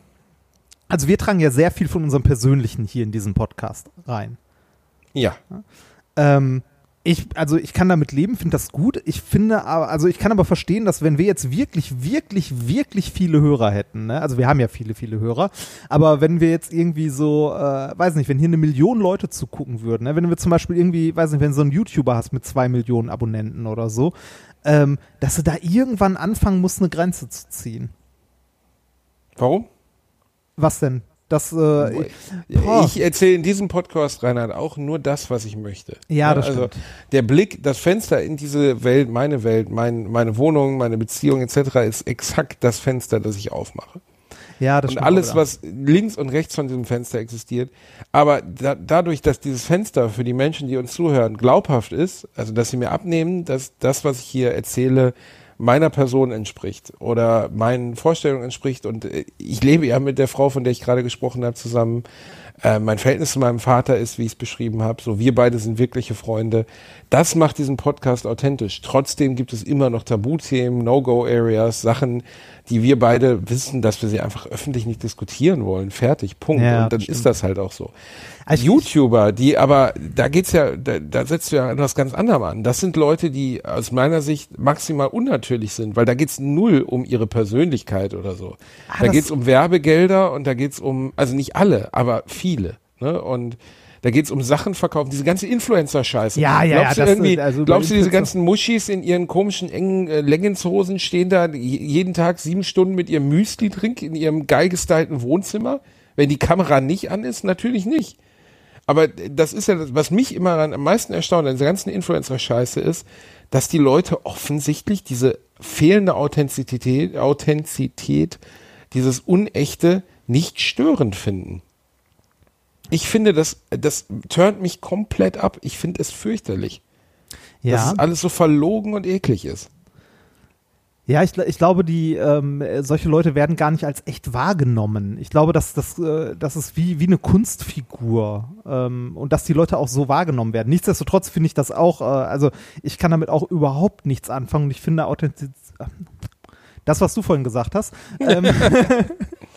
also wir tragen ja sehr viel von unserem Persönlichen hier in diesen Podcast rein. Ja. Ähm, ich, also ich kann damit leben, finde das gut. Ich finde aber, also ich kann aber verstehen, dass wenn wir jetzt wirklich, wirklich, wirklich viele Hörer hätten, ne? also wir haben ja viele, viele Hörer, aber wenn wir jetzt irgendwie so, äh, weiß nicht, wenn hier eine Million Leute zugucken würden, ne? wenn wir zum Beispiel irgendwie, weiß nicht, wenn du so einen YouTuber hast mit zwei Millionen Abonnenten oder so, ähm, dass du da irgendwann anfangen musst, eine Grenze zu ziehen. Warum? Was denn? Das, äh. Ich erzähle in diesem Podcast, Reinhard, auch nur das, was ich möchte. Ja, das also stimmt. der Blick, das Fenster in diese Welt, meine Welt, mein, meine Wohnung, meine Beziehung etc. ist exakt das Fenster, das ich aufmache. ja, das und alles, was links und rechts von diesem Fenster existiert. Aber da, dadurch, dass dieses Fenster für die Menschen, die uns zuhören, glaubhaft ist, also dass sie mir abnehmen, dass das, was ich hier erzähle, meiner Person entspricht oder meinen Vorstellungen entspricht. Und äh, ich lebe ja mit der Frau, von der ich gerade gesprochen habe, zusammen. Äh, mein Verhältnis zu meinem Vater ist, wie ich es beschrieben habe. So, wir beide sind wirkliche Freunde. Das macht diesen Podcast authentisch. Trotzdem gibt es immer noch Tabuthemen, No-Go-Areas, Sachen, die wir beide wissen, dass wir sie einfach öffentlich nicht diskutieren wollen. Fertig, Punkt. Ja, Und dann das ist stimmt. das halt auch so. Also YouTuber, die aber, da geht's ja, da, da setzt du ja an was ganz anderem an. Das sind Leute, die aus meiner Sicht maximal unnatürlich sind, weil da geht's null um ihre Persönlichkeit oder so. da Ah, das- geht's um Werbegelder und da geht's um, also nicht alle, aber viele. Ne? Und da geht's um Sachen verkaufen, diese ganze Influencer-Scheiße. Ja, ja, glaubst ja, Du irgendwie, also glaubst du, diese ganzen Muschis in ihren komischen, engen äh, Legginghosen stehen da jeden Tag sieben Stunden mit ihrem Müsli-Trink in ihrem geil gestylten Wohnzimmer? Wenn die Kamera nicht an ist, natürlich nicht. Aber das ist ja das, was mich immer am meisten erstaunt an dieser ganzen Influencer-Scheiße ist, dass die Leute offensichtlich diese fehlende Authentizität, Authentizität, dieses Unechte nicht störend finden. Ich finde, das, das turnt mich komplett ab. Ich finde es fürchterlich. Ja. Dass es alles so verlogen und eklig ist. Ja, ich, ich glaube, die ähm, solche Leute werden gar nicht als echt wahrgenommen. Ich glaube, dass das, äh, das ist wie, wie eine Kunstfigur ähm, und dass die Leute auch so wahrgenommen werden. Nichtsdestotrotz finde ich das auch, äh, also ich kann damit auch überhaupt nichts anfangen und ich finde Authentizität, das, was du vorhin gesagt hast, ähm,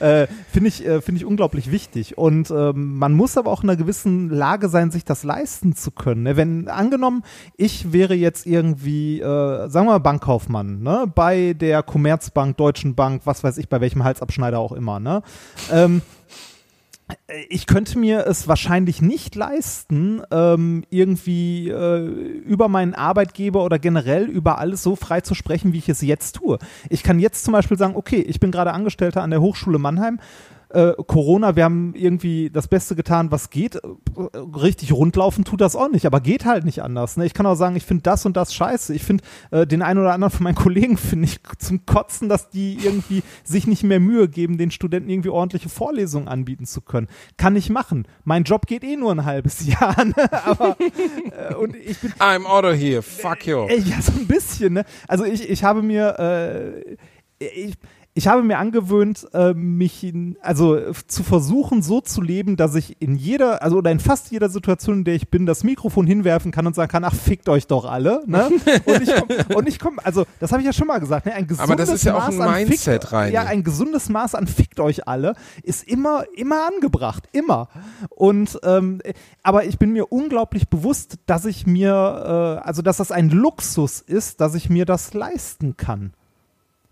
äh, finde ich, äh, find ich unglaublich wichtig. Und ähm, man muss aber auch in einer gewissen Lage sein, sich das leisten zu können. Ne? Wenn angenommen, ich wäre jetzt irgendwie, äh, sagen wir mal, Bankkaufmann, ne? bei der Commerzbank, Deutschen Bank, was weiß ich, bei welchem Halsabschneider auch immer. Ne? Ähm, ich könnte mir es wahrscheinlich nicht leisten, ähm, irgendwie äh, über meinen Arbeitgeber oder generell über alles so frei zu sprechen, wie ich es jetzt tue. Ich kann jetzt zum Beispiel sagen, okay, ich bin gerade Angestellter an der Hochschule Mannheim äh, Corona, wir haben irgendwie das Beste getan, was geht. Richtig rundlaufen tut das auch nicht, aber geht halt nicht anders. Ne? Ich kann auch sagen, ich finde das und das scheiße. Ich finde äh, den einen oder anderen von meinen Kollegen finde ich zum Kotzen, dass die irgendwie sich nicht mehr Mühe geben, den Studenten irgendwie ordentliche Vorlesungen anbieten zu können. Kann ich machen. Mein Job geht eh nur ein halbes Jahr. Ne? Aber äh, und ich bin. I'm out of here. Fuck you. Ja, so ein bisschen. Ne? Also ich, ich habe mir äh, ich, ich habe mir angewöhnt, äh, mich in, also zu versuchen, so zu leben, dass ich in jeder, also oder in fast jeder Situation, in der ich bin, das Mikrofon hinwerfen kann und sagen kann, ach, fickt euch doch alle. Ne? Und ich komme, komm, also das habe ich ja schon mal gesagt, ne? ein gesundes Aber das ist ja Maß auch ein Mindset fickt, rein. Ja, ein gesundes Maß an fickt euch alle ist immer, immer angebracht, immer. Und ähm, aber ich bin mir unglaublich bewusst, dass ich mir, äh, also dass das ein Luxus ist, dass ich mir das leisten kann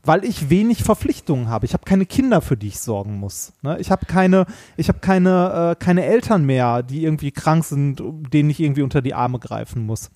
weil ich wenig Verpflichtungen habe. Ich habe keine Kinder, für die ich sorgen muss. Ne? Ich habe keine, ich habe keine, äh, keine Eltern mehr, die irgendwie krank sind, denen ich irgendwie unter die Arme greifen muss.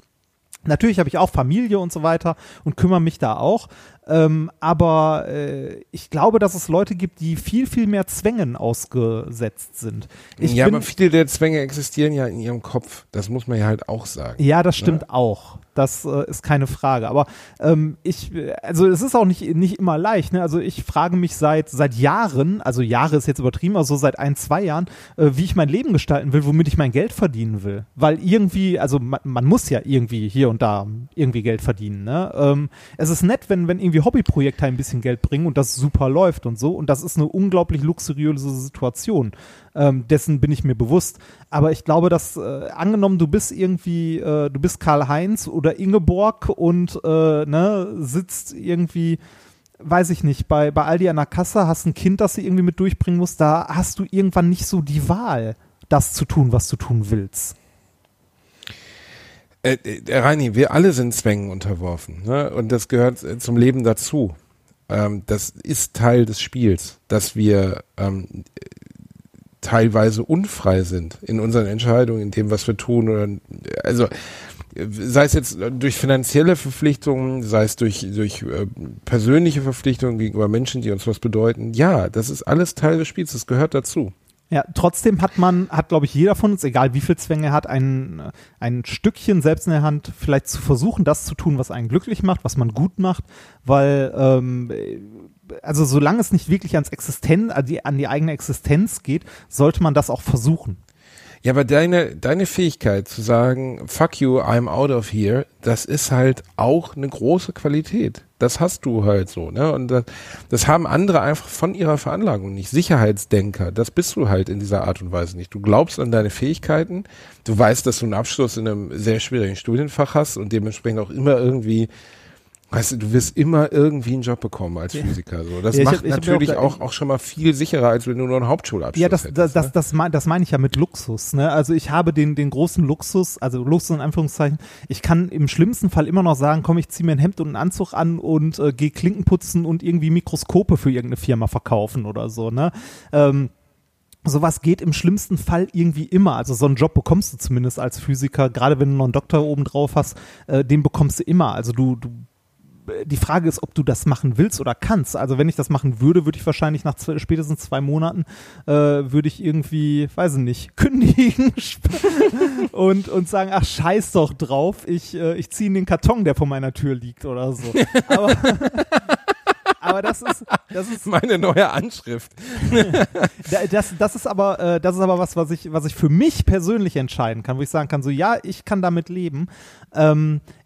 Natürlich habe ich auch Familie und so weiter und kümmere mich da auch. Ähm, aber äh, ich glaube, dass es Leute gibt, die viel, viel mehr Zwängen ausgesetzt sind. Ich ja, aber viele der Zwänge existieren ja in ihrem Kopf. Das muss man ja halt auch sagen. Ja, das stimmt ja. auch. Das äh, ist keine Frage. Aber ähm, ich, also es ist auch nicht, nicht immer leicht. Ne? Also ich frage mich seit, seit Jahren, also Jahre ist jetzt übertrieben, also seit ein, zwei Jahren, äh, wie ich mein Leben gestalten will, womit ich mein Geld verdienen will. Weil irgendwie, also man, man muss ja irgendwie hier und da irgendwie Geld verdienen. Ne? Ähm, es ist nett, wenn, wenn irgendwie Hobbyprojekte ein bisschen Geld bringen und das super läuft und so. Und das ist eine unglaublich luxuriöse Situation. Ähm, dessen bin ich mir bewusst. Aber ich glaube, dass äh, angenommen, du bist irgendwie, äh, du bist Karl-Heinz oder Ingeborg und äh, ne, sitzt irgendwie weiß ich nicht, bei, bei Aldi an der Kasse hast ein Kind, das du irgendwie mit durchbringen musst, da hast du irgendwann nicht so die Wahl, das zu tun, was du tun willst. Äh, äh, Reini, wir alle sind Zwängen unterworfen. Ne? Und das gehört äh, zum Leben dazu. Ähm, das ist Teil des Spiels, dass wir ähm, teilweise unfrei sind in unseren Entscheidungen, in dem, was wir tun. Oder, also sei es jetzt durch finanzielle Verpflichtungen, sei es durch, durch äh, persönliche Verpflichtungen gegenüber Menschen, die uns was bedeuten. Ja, das ist alles Teil des Spiels, das gehört dazu. Ja, trotzdem hat man, hat glaube ich jeder von uns, egal wie viel Zwänge er hat, ein, ein Stückchen selbst in der Hand, vielleicht zu versuchen, das zu tun, was einen glücklich macht, was man gut macht, weil, ähm, also solange es nicht wirklich ans Existenz, an die, an die eigene Existenz geht, sollte man das auch versuchen. Ja, aber deine, deine Fähigkeit zu sagen, fuck you, I'm out of here, das ist halt auch eine große Qualität. Das hast du halt so, ne? Und das, das haben andere einfach von ihrer Veranlagung nicht. Sicherheitsdenker, das bist du halt in dieser Art und Weise nicht. Du glaubst an deine Fähigkeiten, du weißt, dass du einen Abschluss in einem sehr schwierigen Studienfach hast und dementsprechend auch immer irgendwie Weißt du, du wirst immer irgendwie einen Job bekommen als Physiker. So. Das ja, macht hab, natürlich auch, auch, auch, schon mal viel sicherer, als wenn du nur einen Hauptschulabschluss Ja, das, hättest, das, das, ne? das, das, das meine ich ja mit Luxus. Ne? Also ich habe den, den großen Luxus, also Luxus in Anführungszeichen, ich kann im schlimmsten Fall immer noch sagen, komm, ich ziehe mir ein Hemd und einen Anzug an und äh, gehe Klinken putzen und irgendwie Mikroskope für irgendeine Firma verkaufen oder so. Ne? Ähm, sowas geht im schlimmsten Fall irgendwie immer. Also so einen Job bekommst du zumindest als Physiker, gerade wenn du noch einen Doktor oben drauf hast, äh, den bekommst du immer. Also du, du die Frage ist, ob du das machen willst oder kannst. Also wenn ich das machen würde, würde ich wahrscheinlich nach zwei, spätestens zwei Monaten äh, würde ich irgendwie, weiß ich nicht, kündigen und, und sagen, ach scheiß doch drauf, ich, äh, ich ziehe in den Karton, der vor meiner Tür liegt oder so. Aber, aber das ist, das ist meine neue Anschrift. das, das ist aber, äh, das ist aber was, was ich, was ich für mich persönlich entscheiden kann, wo ich sagen kann, so ja, ich kann damit leben. Ähm, äh,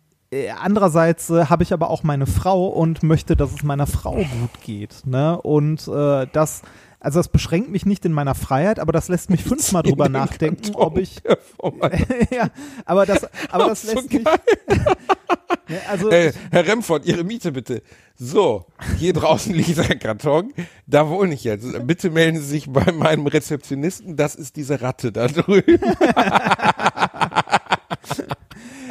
andererseits äh, habe ich aber auch meine Frau und möchte, dass es meiner Frau gut geht. Ne? Und äh, das, also das beschränkt mich nicht in meiner Freiheit, aber das lässt mich fünfmal drüber nachdenken, ob ich. ja, aber das, aber das lässt mich. ja, also äh, Herr Remford, Ihre Miete bitte. So, hier draußen liegt ein Karton, da wohne ich jetzt. Bitte melden Sie sich bei meinem Rezeptionisten, das ist diese Ratte da drüben.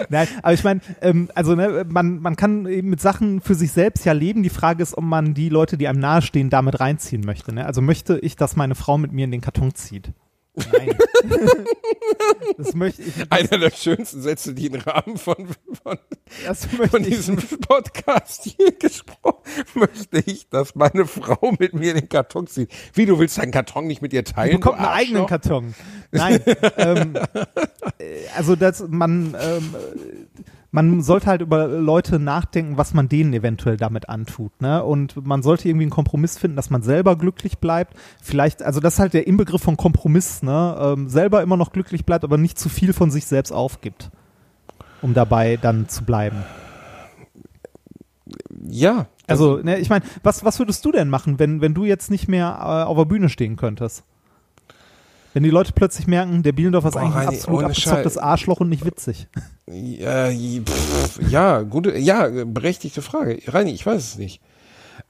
Nein, aber ich meine, ähm, also ne, man, man kann eben mit Sachen für sich selbst ja leben. Die Frage ist, ob man die Leute, die einem nahestehen, damit reinziehen möchte. Ne? Also möchte ich, dass meine Frau mit mir in den Karton zieht. Nein. das möchte ich. Das Einer der schönsten Sätze, die im Rahmen von, von, von diesem Podcast hier gesprochen möchte ich, dass meine Frau mit mir in den Karton zieht. Wie, du willst deinen Karton nicht mit ihr teilen? Du bekommt einen eigenen Karton. Nein. ähm, äh, also, dass man, ähm, man sollte halt über Leute nachdenken, was man denen eventuell damit antut. Ne? Und man sollte irgendwie einen Kompromiss finden, dass man selber glücklich bleibt. Vielleicht, also das ist halt der Inbegriff von Kompromiss, ne? Ähm, selber immer noch glücklich bleibt, aber nicht zu viel von sich selbst aufgibt, um dabei dann zu bleiben. Ja. Also, ne, ich meine, was, was würdest du denn machen, wenn, wenn du jetzt nicht mehr äh, auf der Bühne stehen könntest? Wenn die Leute plötzlich merken, der Bielendorf ist eigentlich ein absolut abgezocktes Arschloch und nicht witzig. Ja, pff, ja, gute, ja, berechtigte Frage. Reini, ich weiß es nicht.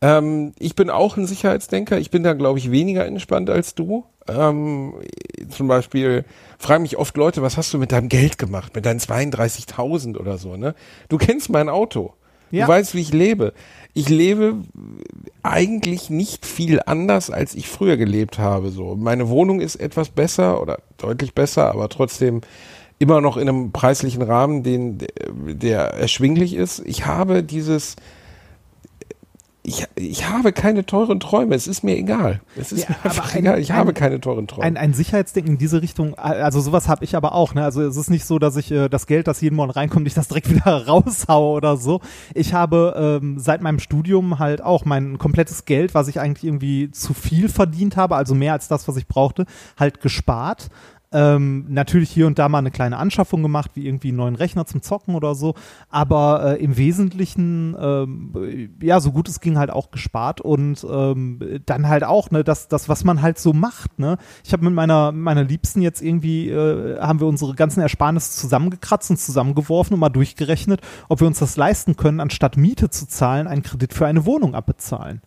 Ähm, ich bin auch ein Sicherheitsdenker. Ich bin da, glaube ich, weniger entspannt als du. Ähm, zum Beispiel fragen mich oft Leute, was hast du mit deinem Geld gemacht? Mit deinen 32.000 oder so, ne? Du kennst mein Auto. Ja. Du weißt, wie ich lebe. Ich lebe eigentlich nicht viel anders, als ich früher gelebt habe. So, meine Wohnung ist etwas besser oder deutlich besser, aber trotzdem immer noch in einem preislichen Rahmen, den der erschwinglich ist. Ich habe dieses ich, ich habe keine teuren Träume, es ist mir egal. Es ist ja, mir einfach ein, egal, ich ein, habe keine teuren Träume. Ein, ein Sicherheitsdenken in diese Richtung, also sowas habe ich aber auch. Ne? Also es ist nicht so, dass ich äh, das Geld, das jeden Morgen reinkommt, ich das direkt wieder raushaue oder so. Ich habe ähm, seit meinem Studium halt auch mein komplettes Geld, was ich eigentlich irgendwie zu viel verdient habe, also mehr als das, was ich brauchte, halt gespart ähm, natürlich hier und da mal eine kleine Anschaffung gemacht, wie irgendwie einen neuen Rechner zum Zocken oder so. Aber äh, im Wesentlichen, ähm, ja, so gut es ging, halt auch gespart und ähm, dann halt auch, ne, das, das, was man halt so macht, ne. Ich habe mit meiner, meiner Liebsten jetzt irgendwie, äh, haben wir unsere ganzen Ersparnisse zusammengekratzt und zusammengeworfen und mal durchgerechnet, ob wir uns das leisten können, anstatt Miete zu zahlen, einen Kredit für eine Wohnung abbezahlen.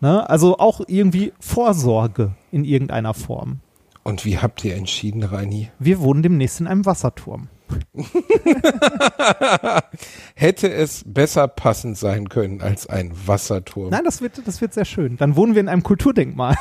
Ne? Also auch irgendwie Vorsorge in irgendeiner Form. Und wie habt ihr entschieden, Reini? Wir wohnen demnächst in einem Wasserturm. Hätte es besser passend sein können als ein Wasserturm. Nein, das wird, das wird sehr schön. Dann wohnen wir in einem Kulturdenkmal.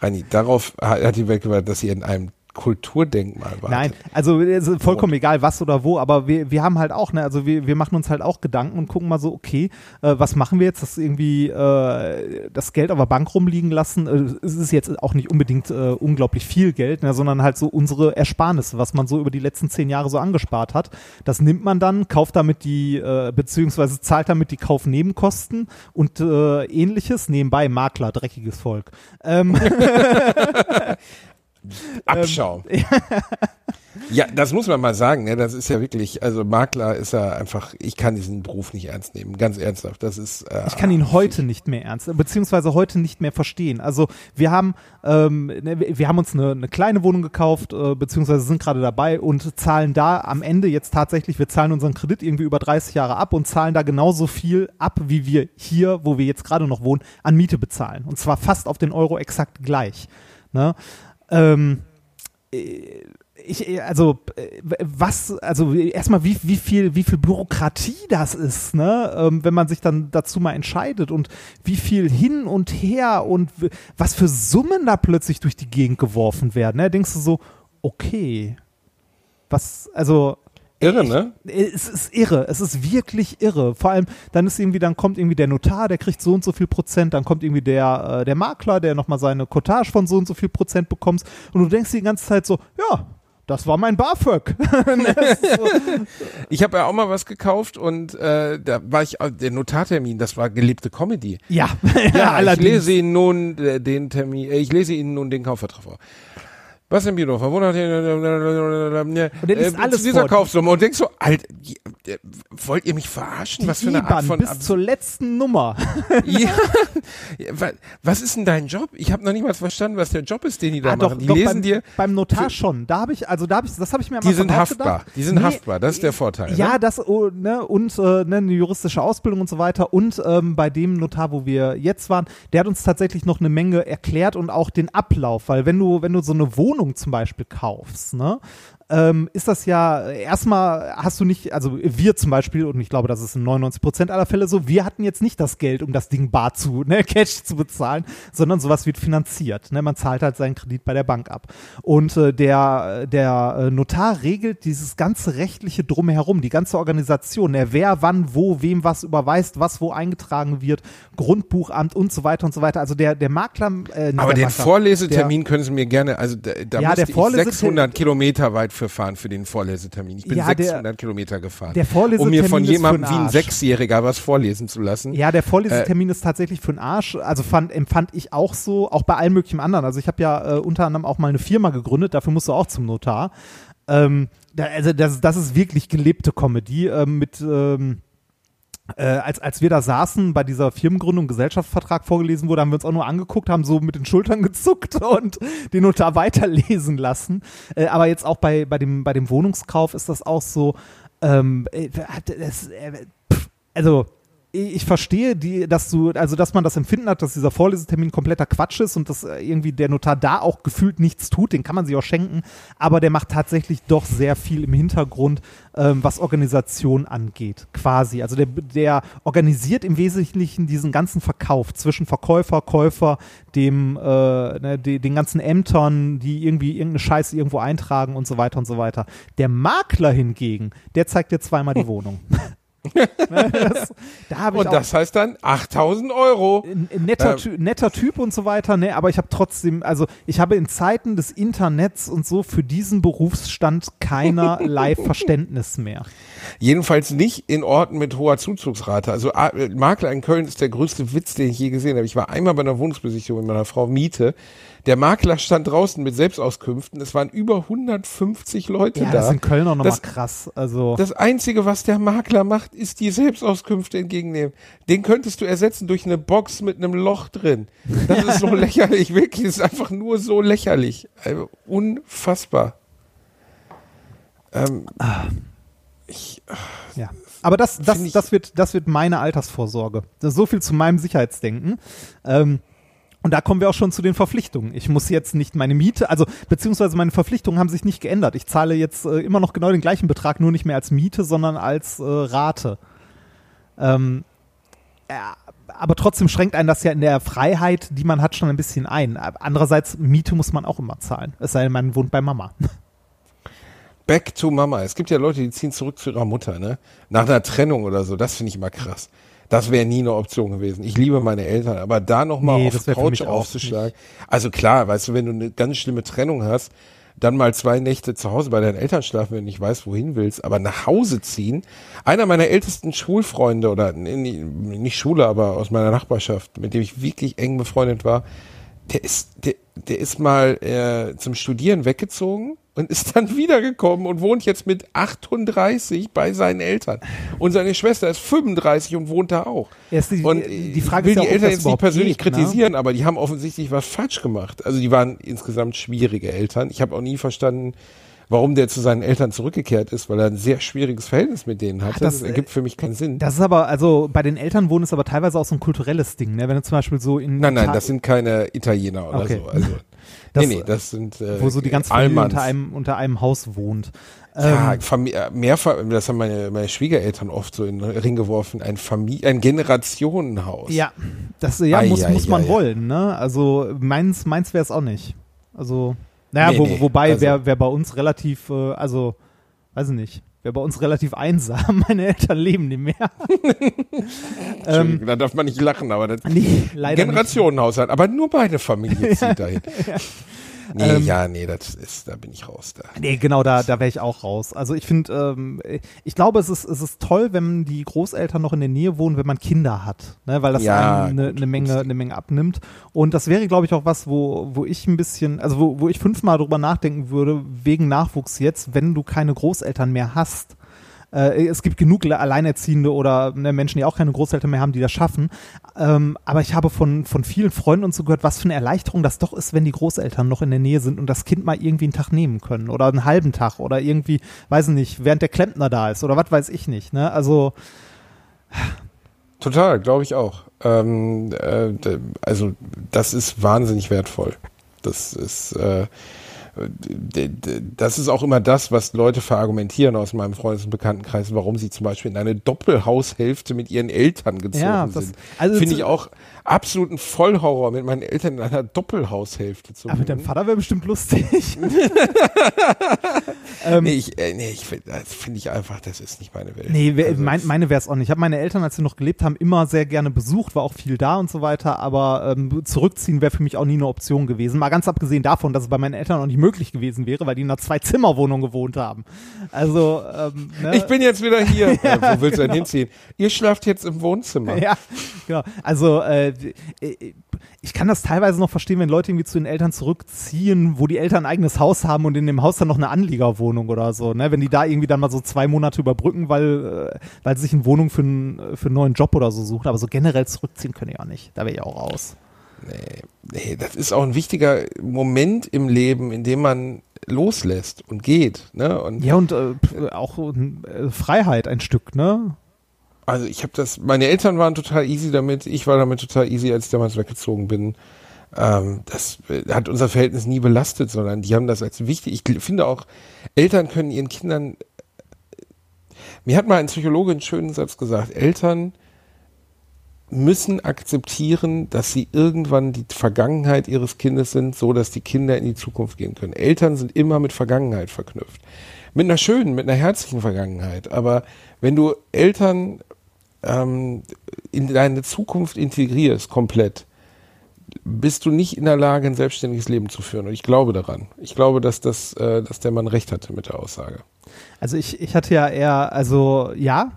Reini, darauf hat die Welt gewartet, dass ihr in einem Kulturdenkmal war. Nein, also vollkommen egal was oder wo, aber wir, wir haben halt auch, ne, also wir, wir machen uns halt auch Gedanken und gucken mal so, okay, äh, was machen wir jetzt, dass irgendwie äh, das Geld auf der Bank rumliegen lassen, äh, es ist jetzt auch nicht unbedingt äh, unglaublich viel Geld, ne, sondern halt so unsere Ersparnisse, was man so über die letzten zehn Jahre so angespart hat, das nimmt man dann, kauft damit die, äh, beziehungsweise zahlt damit die Kaufnebenkosten und äh, ähnliches, nebenbei Makler, dreckiges Volk. Ähm, Abschaum. Ähm, ja, das muss man mal sagen. Ne? Das ist ja wirklich, also Makler ist ja einfach, ich kann diesen Beruf nicht ernst nehmen, ganz ernsthaft. Das ist. Äh, ich kann ihn heute nicht mehr ernst, beziehungsweise heute nicht mehr verstehen. Also wir haben, ähm, ne, wir haben uns eine, eine kleine Wohnung gekauft, äh, beziehungsweise sind gerade dabei und zahlen da am Ende jetzt tatsächlich, wir zahlen unseren Kredit irgendwie über 30 Jahre ab und zahlen da genauso viel ab, wie wir hier, wo wir jetzt gerade noch wohnen, an Miete bezahlen. Und zwar fast auf den Euro exakt gleich. Ne? Ähm, äh, ich, also äh, was, also erstmal wie, wie viel, wie viel Bürokratie das ist, ne, ähm, wenn man sich dann dazu mal entscheidet und wie viel hin und her und was für Summen da plötzlich durch die Gegend geworfen werden, ne, denkst du so, okay, was, also Irre, ne? Es ist irre, es ist wirklich irre. Vor allem, dann ist irgendwie, dann kommt irgendwie der Notar, der kriegt so und so viel Prozent, dann kommt irgendwie der, äh, der Makler, der nochmal seine Cottage von so und so viel Prozent bekommst und du denkst die ganze Zeit so, ja, das war mein BAföG. so. Ich habe ja auch mal was gekauft und äh, da war ich, äh, der Notartermin, das war gelebte Comedy. Ja, Ja, ich allerdings. lese Ihnen nun äh, den Termin, ich lese Ihnen nun den Kaufvertrag vor. Was im Biodorfer? Wo hat Und dann ist alles zu dieser. Kaufsumme und denkst so, Alter, äh, wollt ihr mich verarschen? Was für eine Art von bis zur letzten Nummer. ja, wa- was ist denn dein Job? Ich habe noch nicht mal verstanden, was der Job ist, den die da Ah, machen. die lesen beim, dir, beim Notar schon. Da habe ich, also da habe ich, das habe ich mir am die sind haftbar. gedacht. Die sind Nee, haftbar. Das ist der Vorteil. Ja, ne? das oh, ne, und äh, ne, eine juristische Ausbildung und so weiter. Und ähm, bei dem Notar, wo wir jetzt waren, der hat uns tatsächlich noch eine Menge erklärt und auch den Ablauf, weil wenn du, wenn du so eine Wohnung zum Beispiel kaufst, ne, ähm, ist das ja erstmal hast du nicht, also wir zum Beispiel, und ich glaube, das ist in 99 Prozent aller Fälle so, wir hatten jetzt nicht das Geld, um das Ding bar zu, ne, Cash zu bezahlen, sondern sowas wird finanziert. Ne? Man zahlt halt seinen Kredit bei der Bank ab. Und äh, der, der äh, Notar regelt dieses ganze rechtliche Drumherum, die ganze Organisation, ne? wer wann, wo, wem was überweist, was wo eingetragen wird, Grundbuchamt und so weiter und so weiter. Also der, der Makler. Äh, Aber der den Makler, Vorlesetermin können Sie mir gerne, also da, da Ja, der ich Vorleseter- 600 Kilometer weit für fahren für den Vorlesetermin. Ich bin Ja, der- 600 Kilometer gefahren, der um mir von jemandem wie ein. Sechsjähriger was vorlesen zu lassen. Ja, der Vorlesetermin ist tatsächlich für den Arsch. Also fand, empfand ich auch so, auch bei allen möglichen anderen. Also ich habe ja äh, unter anderem auch mal eine Firma gegründet, dafür musst du auch zum Notar. Ähm, also das, das ist wirklich gelebte Comedy ähm, mit ähm, äh, als, als wir da saßen bei dieser Firmengründung, Gesellschaftsvertrag vorgelesen wurde, haben wir uns auch nur angeguckt, haben so mit den Schultern gezuckt und den Notar weiterlesen lassen. Äh, aber jetzt auch bei, bei, dem, bei dem Wohnungskauf ist das auch so, ähm, äh, das, äh, pff, also ich verstehe, die, dass du, also dass man das Empfinden hat, dass dieser Vorlesetermin kompletter Quatsch ist und dass äh, irgendwie der Notar da auch gefühlt nichts tut, den kann man sich auch schenken, aber der macht tatsächlich doch sehr viel im Hintergrund, ähm, was Organisation angeht, quasi. Also der, der organisiert im Wesentlichen diesen ganzen Verkauf zwischen Verkäufer, Käufer, dem, äh, ne, de, den ganzen Ämtern, die irgendwie irgendeine Scheiße irgendwo eintragen und so weiter und so weiter. Der Makler hingegen, der zeigt dir zweimal die Wohnung. Ne, das, da Und das heißt dann 8000 Euro. netter, Ähm. Netter Typ und so weiter, ne, aber ich habe trotzdem, also ich habe in Zeiten des Internets und so für diesen Berufsstand keinerlei Verständnis mehr. Jedenfalls nicht in Orten mit hoher Zuzugsrate. Also A- äh, Makler in Köln ist der größte Witz, den ich je gesehen habe. Ich war einmal bei einer Wohnungsbesichtigung mit meiner Frau Miete. Der Makler stand draußen mit Selbstauskünften. Es waren über 150 Leute Ja, da. das ist in Köln auch nochmal krass. Also Das Einzige, was der Makler macht, ist die Selbstauskünfte entgegennehmen. Den könntest du ersetzen durch eine Box mit einem Loch drin. Das ist so lächerlich, wirklich. Das ist einfach nur so lächerlich. Also, unfassbar. Ähm, ich, Ja. Aber das, das, das, wird, das wird meine Altersvorsorge. Das so viel zu meinem Sicherheitsdenken. Ähm, und da kommen wir auch schon zu den Verpflichtungen. Ich muss jetzt nicht meine Miete, also beziehungsweise meine Verpflichtungen haben sich nicht geändert. Ich zahle jetzt äh, immer noch genau den gleichen Betrag, nur nicht mehr als Miete, sondern als äh, Rate. Ähm, ja, aber trotzdem schränkt einen das ja in der Freiheit, die man hat, schon ein bisschen ein. Andererseits, Miete muss man auch immer zahlen. Es sei denn, man wohnt bei Mama. back to Mama. Es gibt ja Leute, die ziehen zurück zu ihrer Mutter, ne? Nach einer Trennung oder so. Das finde ich immer krass. Das wäre nie eine Option gewesen. Ich liebe meine Eltern, aber da nochmal Nee, auf Couch aufzuschlagen. Also klar, weißt du, wenn du eine ganz schlimme Trennung hast, dann mal zwei Nächte zu Hause bei deinen Eltern schlafen, wenn du nicht weißt, wohin willst, aber nach Hause ziehen. Einer meiner ältesten Schulfreunde oder nicht Schule, aber aus meiner Nachbarschaft, mit dem ich wirklich eng befreundet war, der ist, der, der ist mal äh, zum Studieren weggezogen und ist dann wiedergekommen und wohnt jetzt mit 38 bei seinen Eltern. Und seine Schwester ist 35 und wohnt da auch. Ja, die- und die Frage ich will ist ja, die Eltern jetzt nicht persönlich geht, ne? kritisieren, aber die haben offensichtlich was falsch gemacht. Also die waren insgesamt schwierige Eltern. Ich habe auch nie verstanden, warum der zu seinen Eltern zurückgekehrt ist, weil er ein sehr schwieriges Verhältnis mit denen hatte. das, das, ergibt für mich keinen Sinn. Das ist aber, also bei den Eltern wohnen ist aber teilweise auch so ein kulturelles Ding, ne? Wenn du zum Beispiel so in nein, nein, Ita- das sind keine Italiener oder Okay. so. Also, Das- nee, nee, das sind äh, wo so die ganze Familie unter einem, unter einem Haus wohnt. Ja, Ähm, Famili- äh, mehrfach, das haben meine, meine Schwiegereltern oft so in den Ring geworfen, ein Familie, ein Generationenhaus. ja, das ja, Ei, muss, ei, muss man ei, ei. wollen, ne? Also meins, meins wäre es auch nicht. Also, naja, Nee, wo, nee, wobei also- wäre wär bei uns relativ, äh, also, weiß ich nicht. Wäre bei uns relativ einsam. Meine Eltern leben nicht mehr. ähm, da darf man nicht lachen, aber das nee, Generationenhaushalt. Aber nur meine Familie zieht dahin. ja. Nee, ähm, ja, nee, das ist, da bin ich raus da. Nee, genau, da, da wäre ich auch raus. Also ich finde, ähm, ich glaube, es ist, es ist toll, wenn die Großeltern noch in der Nähe wohnen, wenn man Kinder hat, ne? weil das ja, eine, eine Menge, eine Menge abnimmt. Und das wäre, glaube ich, auch was, wo, wo ich ein bisschen, also wo, wo ich fünfmal drüber nachdenken würde, wegen Nachwuchs jetzt, wenn du keine Großeltern mehr hast äh, es gibt genug Alleinerziehende oder ne, Menschen, die auch keine Großeltern mehr haben, die das schaffen. Ähm, aber ich habe von, von vielen Freunden und so gehört, was für eine Erleichterung das doch ist, wenn die Großeltern noch in der Nähe sind und das Kind mal irgendwie einen Tag nehmen können oder einen halben Tag oder irgendwie, weiß ich nicht, während der Klempner da ist oder was weiß ich nicht. Ne? Also Total, glaube ich auch. Ähm, äh, also das ist wahnsinnig wertvoll. Das ist äh, das ist auch immer das, was Leute verargumentieren aus meinem Freundes- und Bekanntenkreis, warum sie zum Beispiel in eine Doppelhaushälfte mit ihren Eltern gezogen ja, das, sind. Also Finde ich auch absoluten Vollhorror, mit meinen Eltern in einer Doppelhaushälfte zu wohnen. Aber mit deinem Vater wäre bestimmt lustig. ähm, nee, ich, äh, nee, ich das finde ich einfach, das ist nicht meine Welt. Nee, also, mein, meine wäre es auch nicht. Ich habe meine Eltern, als sie noch gelebt haben, immer sehr gerne besucht, war auch viel da und so weiter, aber ähm, zurückziehen wäre für mich auch nie eine Option gewesen. Mal ganz abgesehen davon, dass es bei meinen Eltern auch nicht möglich gewesen wäre, weil die in einer Zwei-Zimmer-Wohnung gewohnt haben. Also, ähm, ne? Ich bin jetzt wieder hier. ja, äh, wo willst du denn genau. hinziehen? Ihr schlaft jetzt im Wohnzimmer. Ja, genau. Also, äh, äh, ich kann das teilweise noch verstehen, wenn Leute irgendwie zu den Eltern zurückziehen, wo die Eltern ein eigenes Haus haben und in dem Haus dann noch eine Anliegerwohnung oder so, ne? Wenn die da irgendwie dann mal so zwei Monate überbrücken, weil, äh, weil sie sich eine Wohnung für, einen, für einen neuen Job oder so suchen. Aber so generell zurückziehen können die auch nicht. Da wäre ich auch raus. Nee, nee, das ist auch ein wichtiger Moment im Leben, in dem man loslässt und geht. Ne? Und ja, und äh, auch äh, Freiheit ein Stück, ne? also ich habe das, meine Eltern waren total easy damit, ich war damit total easy, als ich damals weggezogen bin. Ähm, das hat unser Verhältnis nie belastet, sondern die haben das als wichtig. Ich finde auch, Eltern können ihren Kindern, mir hat mal ein Psychologe einen schönen Satz gesagt, Eltern müssen akzeptieren, dass sie irgendwann die Vergangenheit ihres Kindes sind, so dass die Kinder in die Zukunft gehen können. Eltern sind immer mit Vergangenheit verknüpft. Mit einer schönen, mit einer herzlichen Vergangenheit. Aber wenn du Eltern ähm, in deine Zukunft integrierst, komplett, bist du nicht in der Lage, ein selbstständiges Leben zu führen. Und ich glaube daran. Ich glaube, dass, das, äh, dass der Mann recht hatte mit der Aussage. Also ich, ich hatte ja eher, also ja,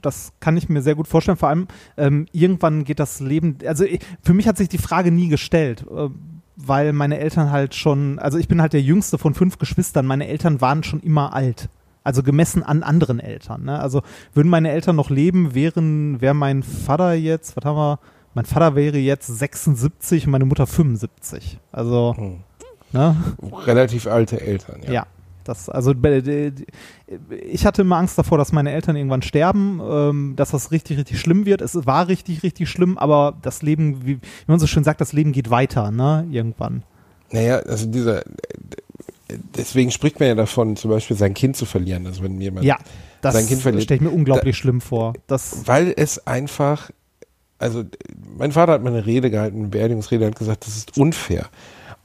das kann ich mir sehr gut vorstellen. Vor allem, ähm, irgendwann geht das Leben, also ich, für mich hat sich die Frage nie gestellt. Äh, weil meine Eltern halt schon, also ich bin halt der jüngste von fünf Geschwistern, meine Eltern waren schon immer alt. Also gemessen an anderen Eltern. Ne? Also würden meine Eltern noch leben, wären, wäre mein Vater jetzt, was haben wir, mein Vater wäre jetzt 76 und meine Mutter 75. Also, hm. ne? Relativ alte Eltern, ja. Ja. Das, also ich hatte immer Angst davor, dass meine Eltern irgendwann sterben, ähm, dass das richtig, richtig schlimm wird. Es war richtig, richtig schlimm, aber das Leben, wie, wie man so schön sagt, das Leben geht weiter, ne? Irgendwann. Naja, also dieser deswegen spricht man ja davon, zum Beispiel sein Kind zu verlieren. Also wenn jemand ja, das sein Kind verliert. stelle ich mir unglaublich da, schlimm vor. Das weil es einfach, also mein Vater hat mal eine Rede gehalten, eine Beerdigungsrede, hat gesagt, das ist unfair.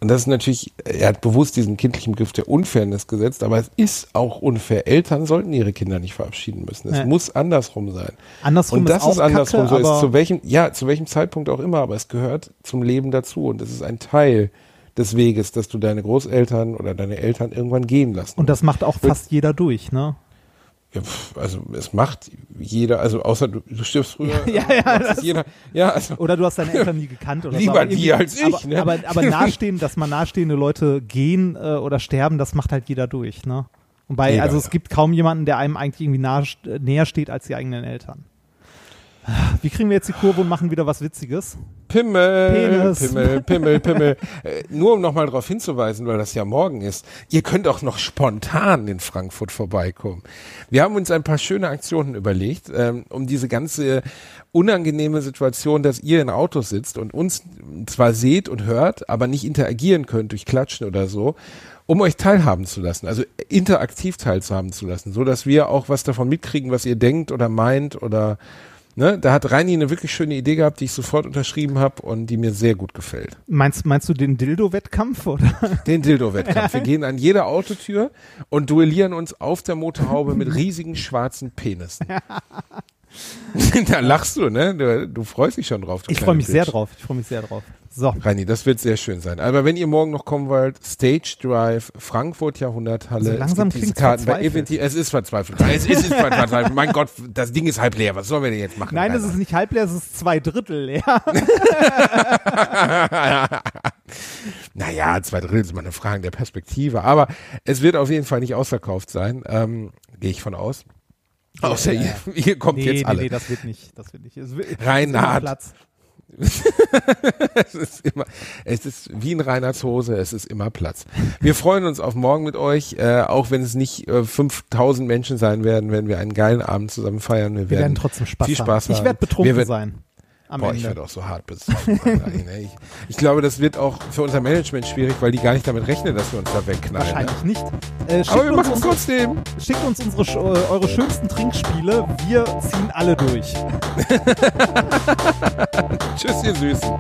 Und das ist natürlich, er hat bewusst diesen kindlichen Begriff der Unfairness gesetzt, aber es ist auch unfair. Eltern sollten ihre Kinder nicht verabschieden müssen. Es ja. muss andersrum sein. Andersrum und das ist, ist andersrum Kacke, so ist. Zu welchem, ja, zu welchem Zeitpunkt auch immer, aber es gehört zum Leben dazu und es ist ein Teil des Weges, dass du deine Großeltern oder deine Eltern irgendwann gehen lassen. Und das macht auch fast jeder durch, ne? Ja, also es macht jeder, also außer du, du stirbst früher. Ja, ja, ja, das, jeder, ja also, oder du hast deine Eltern nie gekannt oder Lieber so. die als ich, aber, ne? Aber, aber nahestehen, dass man nahestehende Leute gehen äh, oder sterben, das macht halt jeder durch, ne? Wobei, also es gibt kaum jemanden, der einem eigentlich irgendwie nah, näher steht als die eigenen Eltern. Wie kriegen wir jetzt die Kurve und machen wieder was Witziges? Pimmel, Penis. Pimmel, Pimmel, Pimmel. äh, nur um nochmal darauf hinzuweisen, weil das ja morgen ist. Ihr könnt auch noch spontan in Frankfurt vorbeikommen. Wir haben uns ein paar schöne Aktionen überlegt, ähm, um diese ganze unangenehme Situation, dass ihr in Autos sitzt und uns zwar seht und hört, aber nicht interagieren könnt durch Klatschen oder so, um euch teilhaben zu lassen, also interaktiv teilzuhaben zu lassen, so dass wir auch was davon mitkriegen, was ihr denkt oder meint oder Ne, da hat Reini eine wirklich schöne Idee gehabt, die ich sofort unterschrieben habe und die mir sehr gut gefällt. Meinst, meinst du den Dildo-Wettkampf oder? Den Dildo-Wettkampf. Wir gehen an jede Autotür und duellieren uns auf der Motorhaube mit riesigen schwarzen Penissen. da lachst du, ne? Du, du freust dich schon drauf. Ich freue mich sehr Bitch. drauf. Ich freue mich sehr drauf. So. Reini, das wird sehr schön sein. Aber wenn ihr morgen noch kommen wollt, Stage Drive, Frankfurt Jahrhunderthalle. Also langsam klingt's Karten verzweifelt. Es ist verzweifelt. Es ist, verzweifelt. mein Gott, das Ding ist halb leer. Was sollen wir denn jetzt machen? Nein, es ist nicht halb leer, es ist zwei Drittel leer. naja, zwei Drittel ist mal eine Frage der Perspektive. Aber es wird auf jeden Fall nicht ausverkauft sein. Ähm, Gehe ich von aus. Außer ihr, ihr kommt nee, jetzt nee, alle. nee, das wird nicht. Das wird nicht. Es wird, Reinhard. es ist immer Platz. es ist immer, es ist wie in Reinhards Hose, es ist immer Platz. Wir freuen uns auf morgen mit euch, äh, auch wenn es nicht äh, 5000 Menschen sein werden, werden wir einen geilen Abend zusammen feiern. Wir, Wir werden werden trotzdem Spaß viel haben. Spaß haben. Ich werde betrunken wir sein. Am Boah, ich Ende. werde auch so hart ey, ich, ich glaube, das wird auch für unser Management schwierig, weil die gar nicht damit rechnen, dass wir uns da wegknallen. Ne? Wahrscheinlich nicht. Äh, Aber wir uns machen es trotzdem. schickt uns unsere, äh, eure schönsten Trinkspiele. Wir ziehen alle durch. Tschüss, ihr Süßen.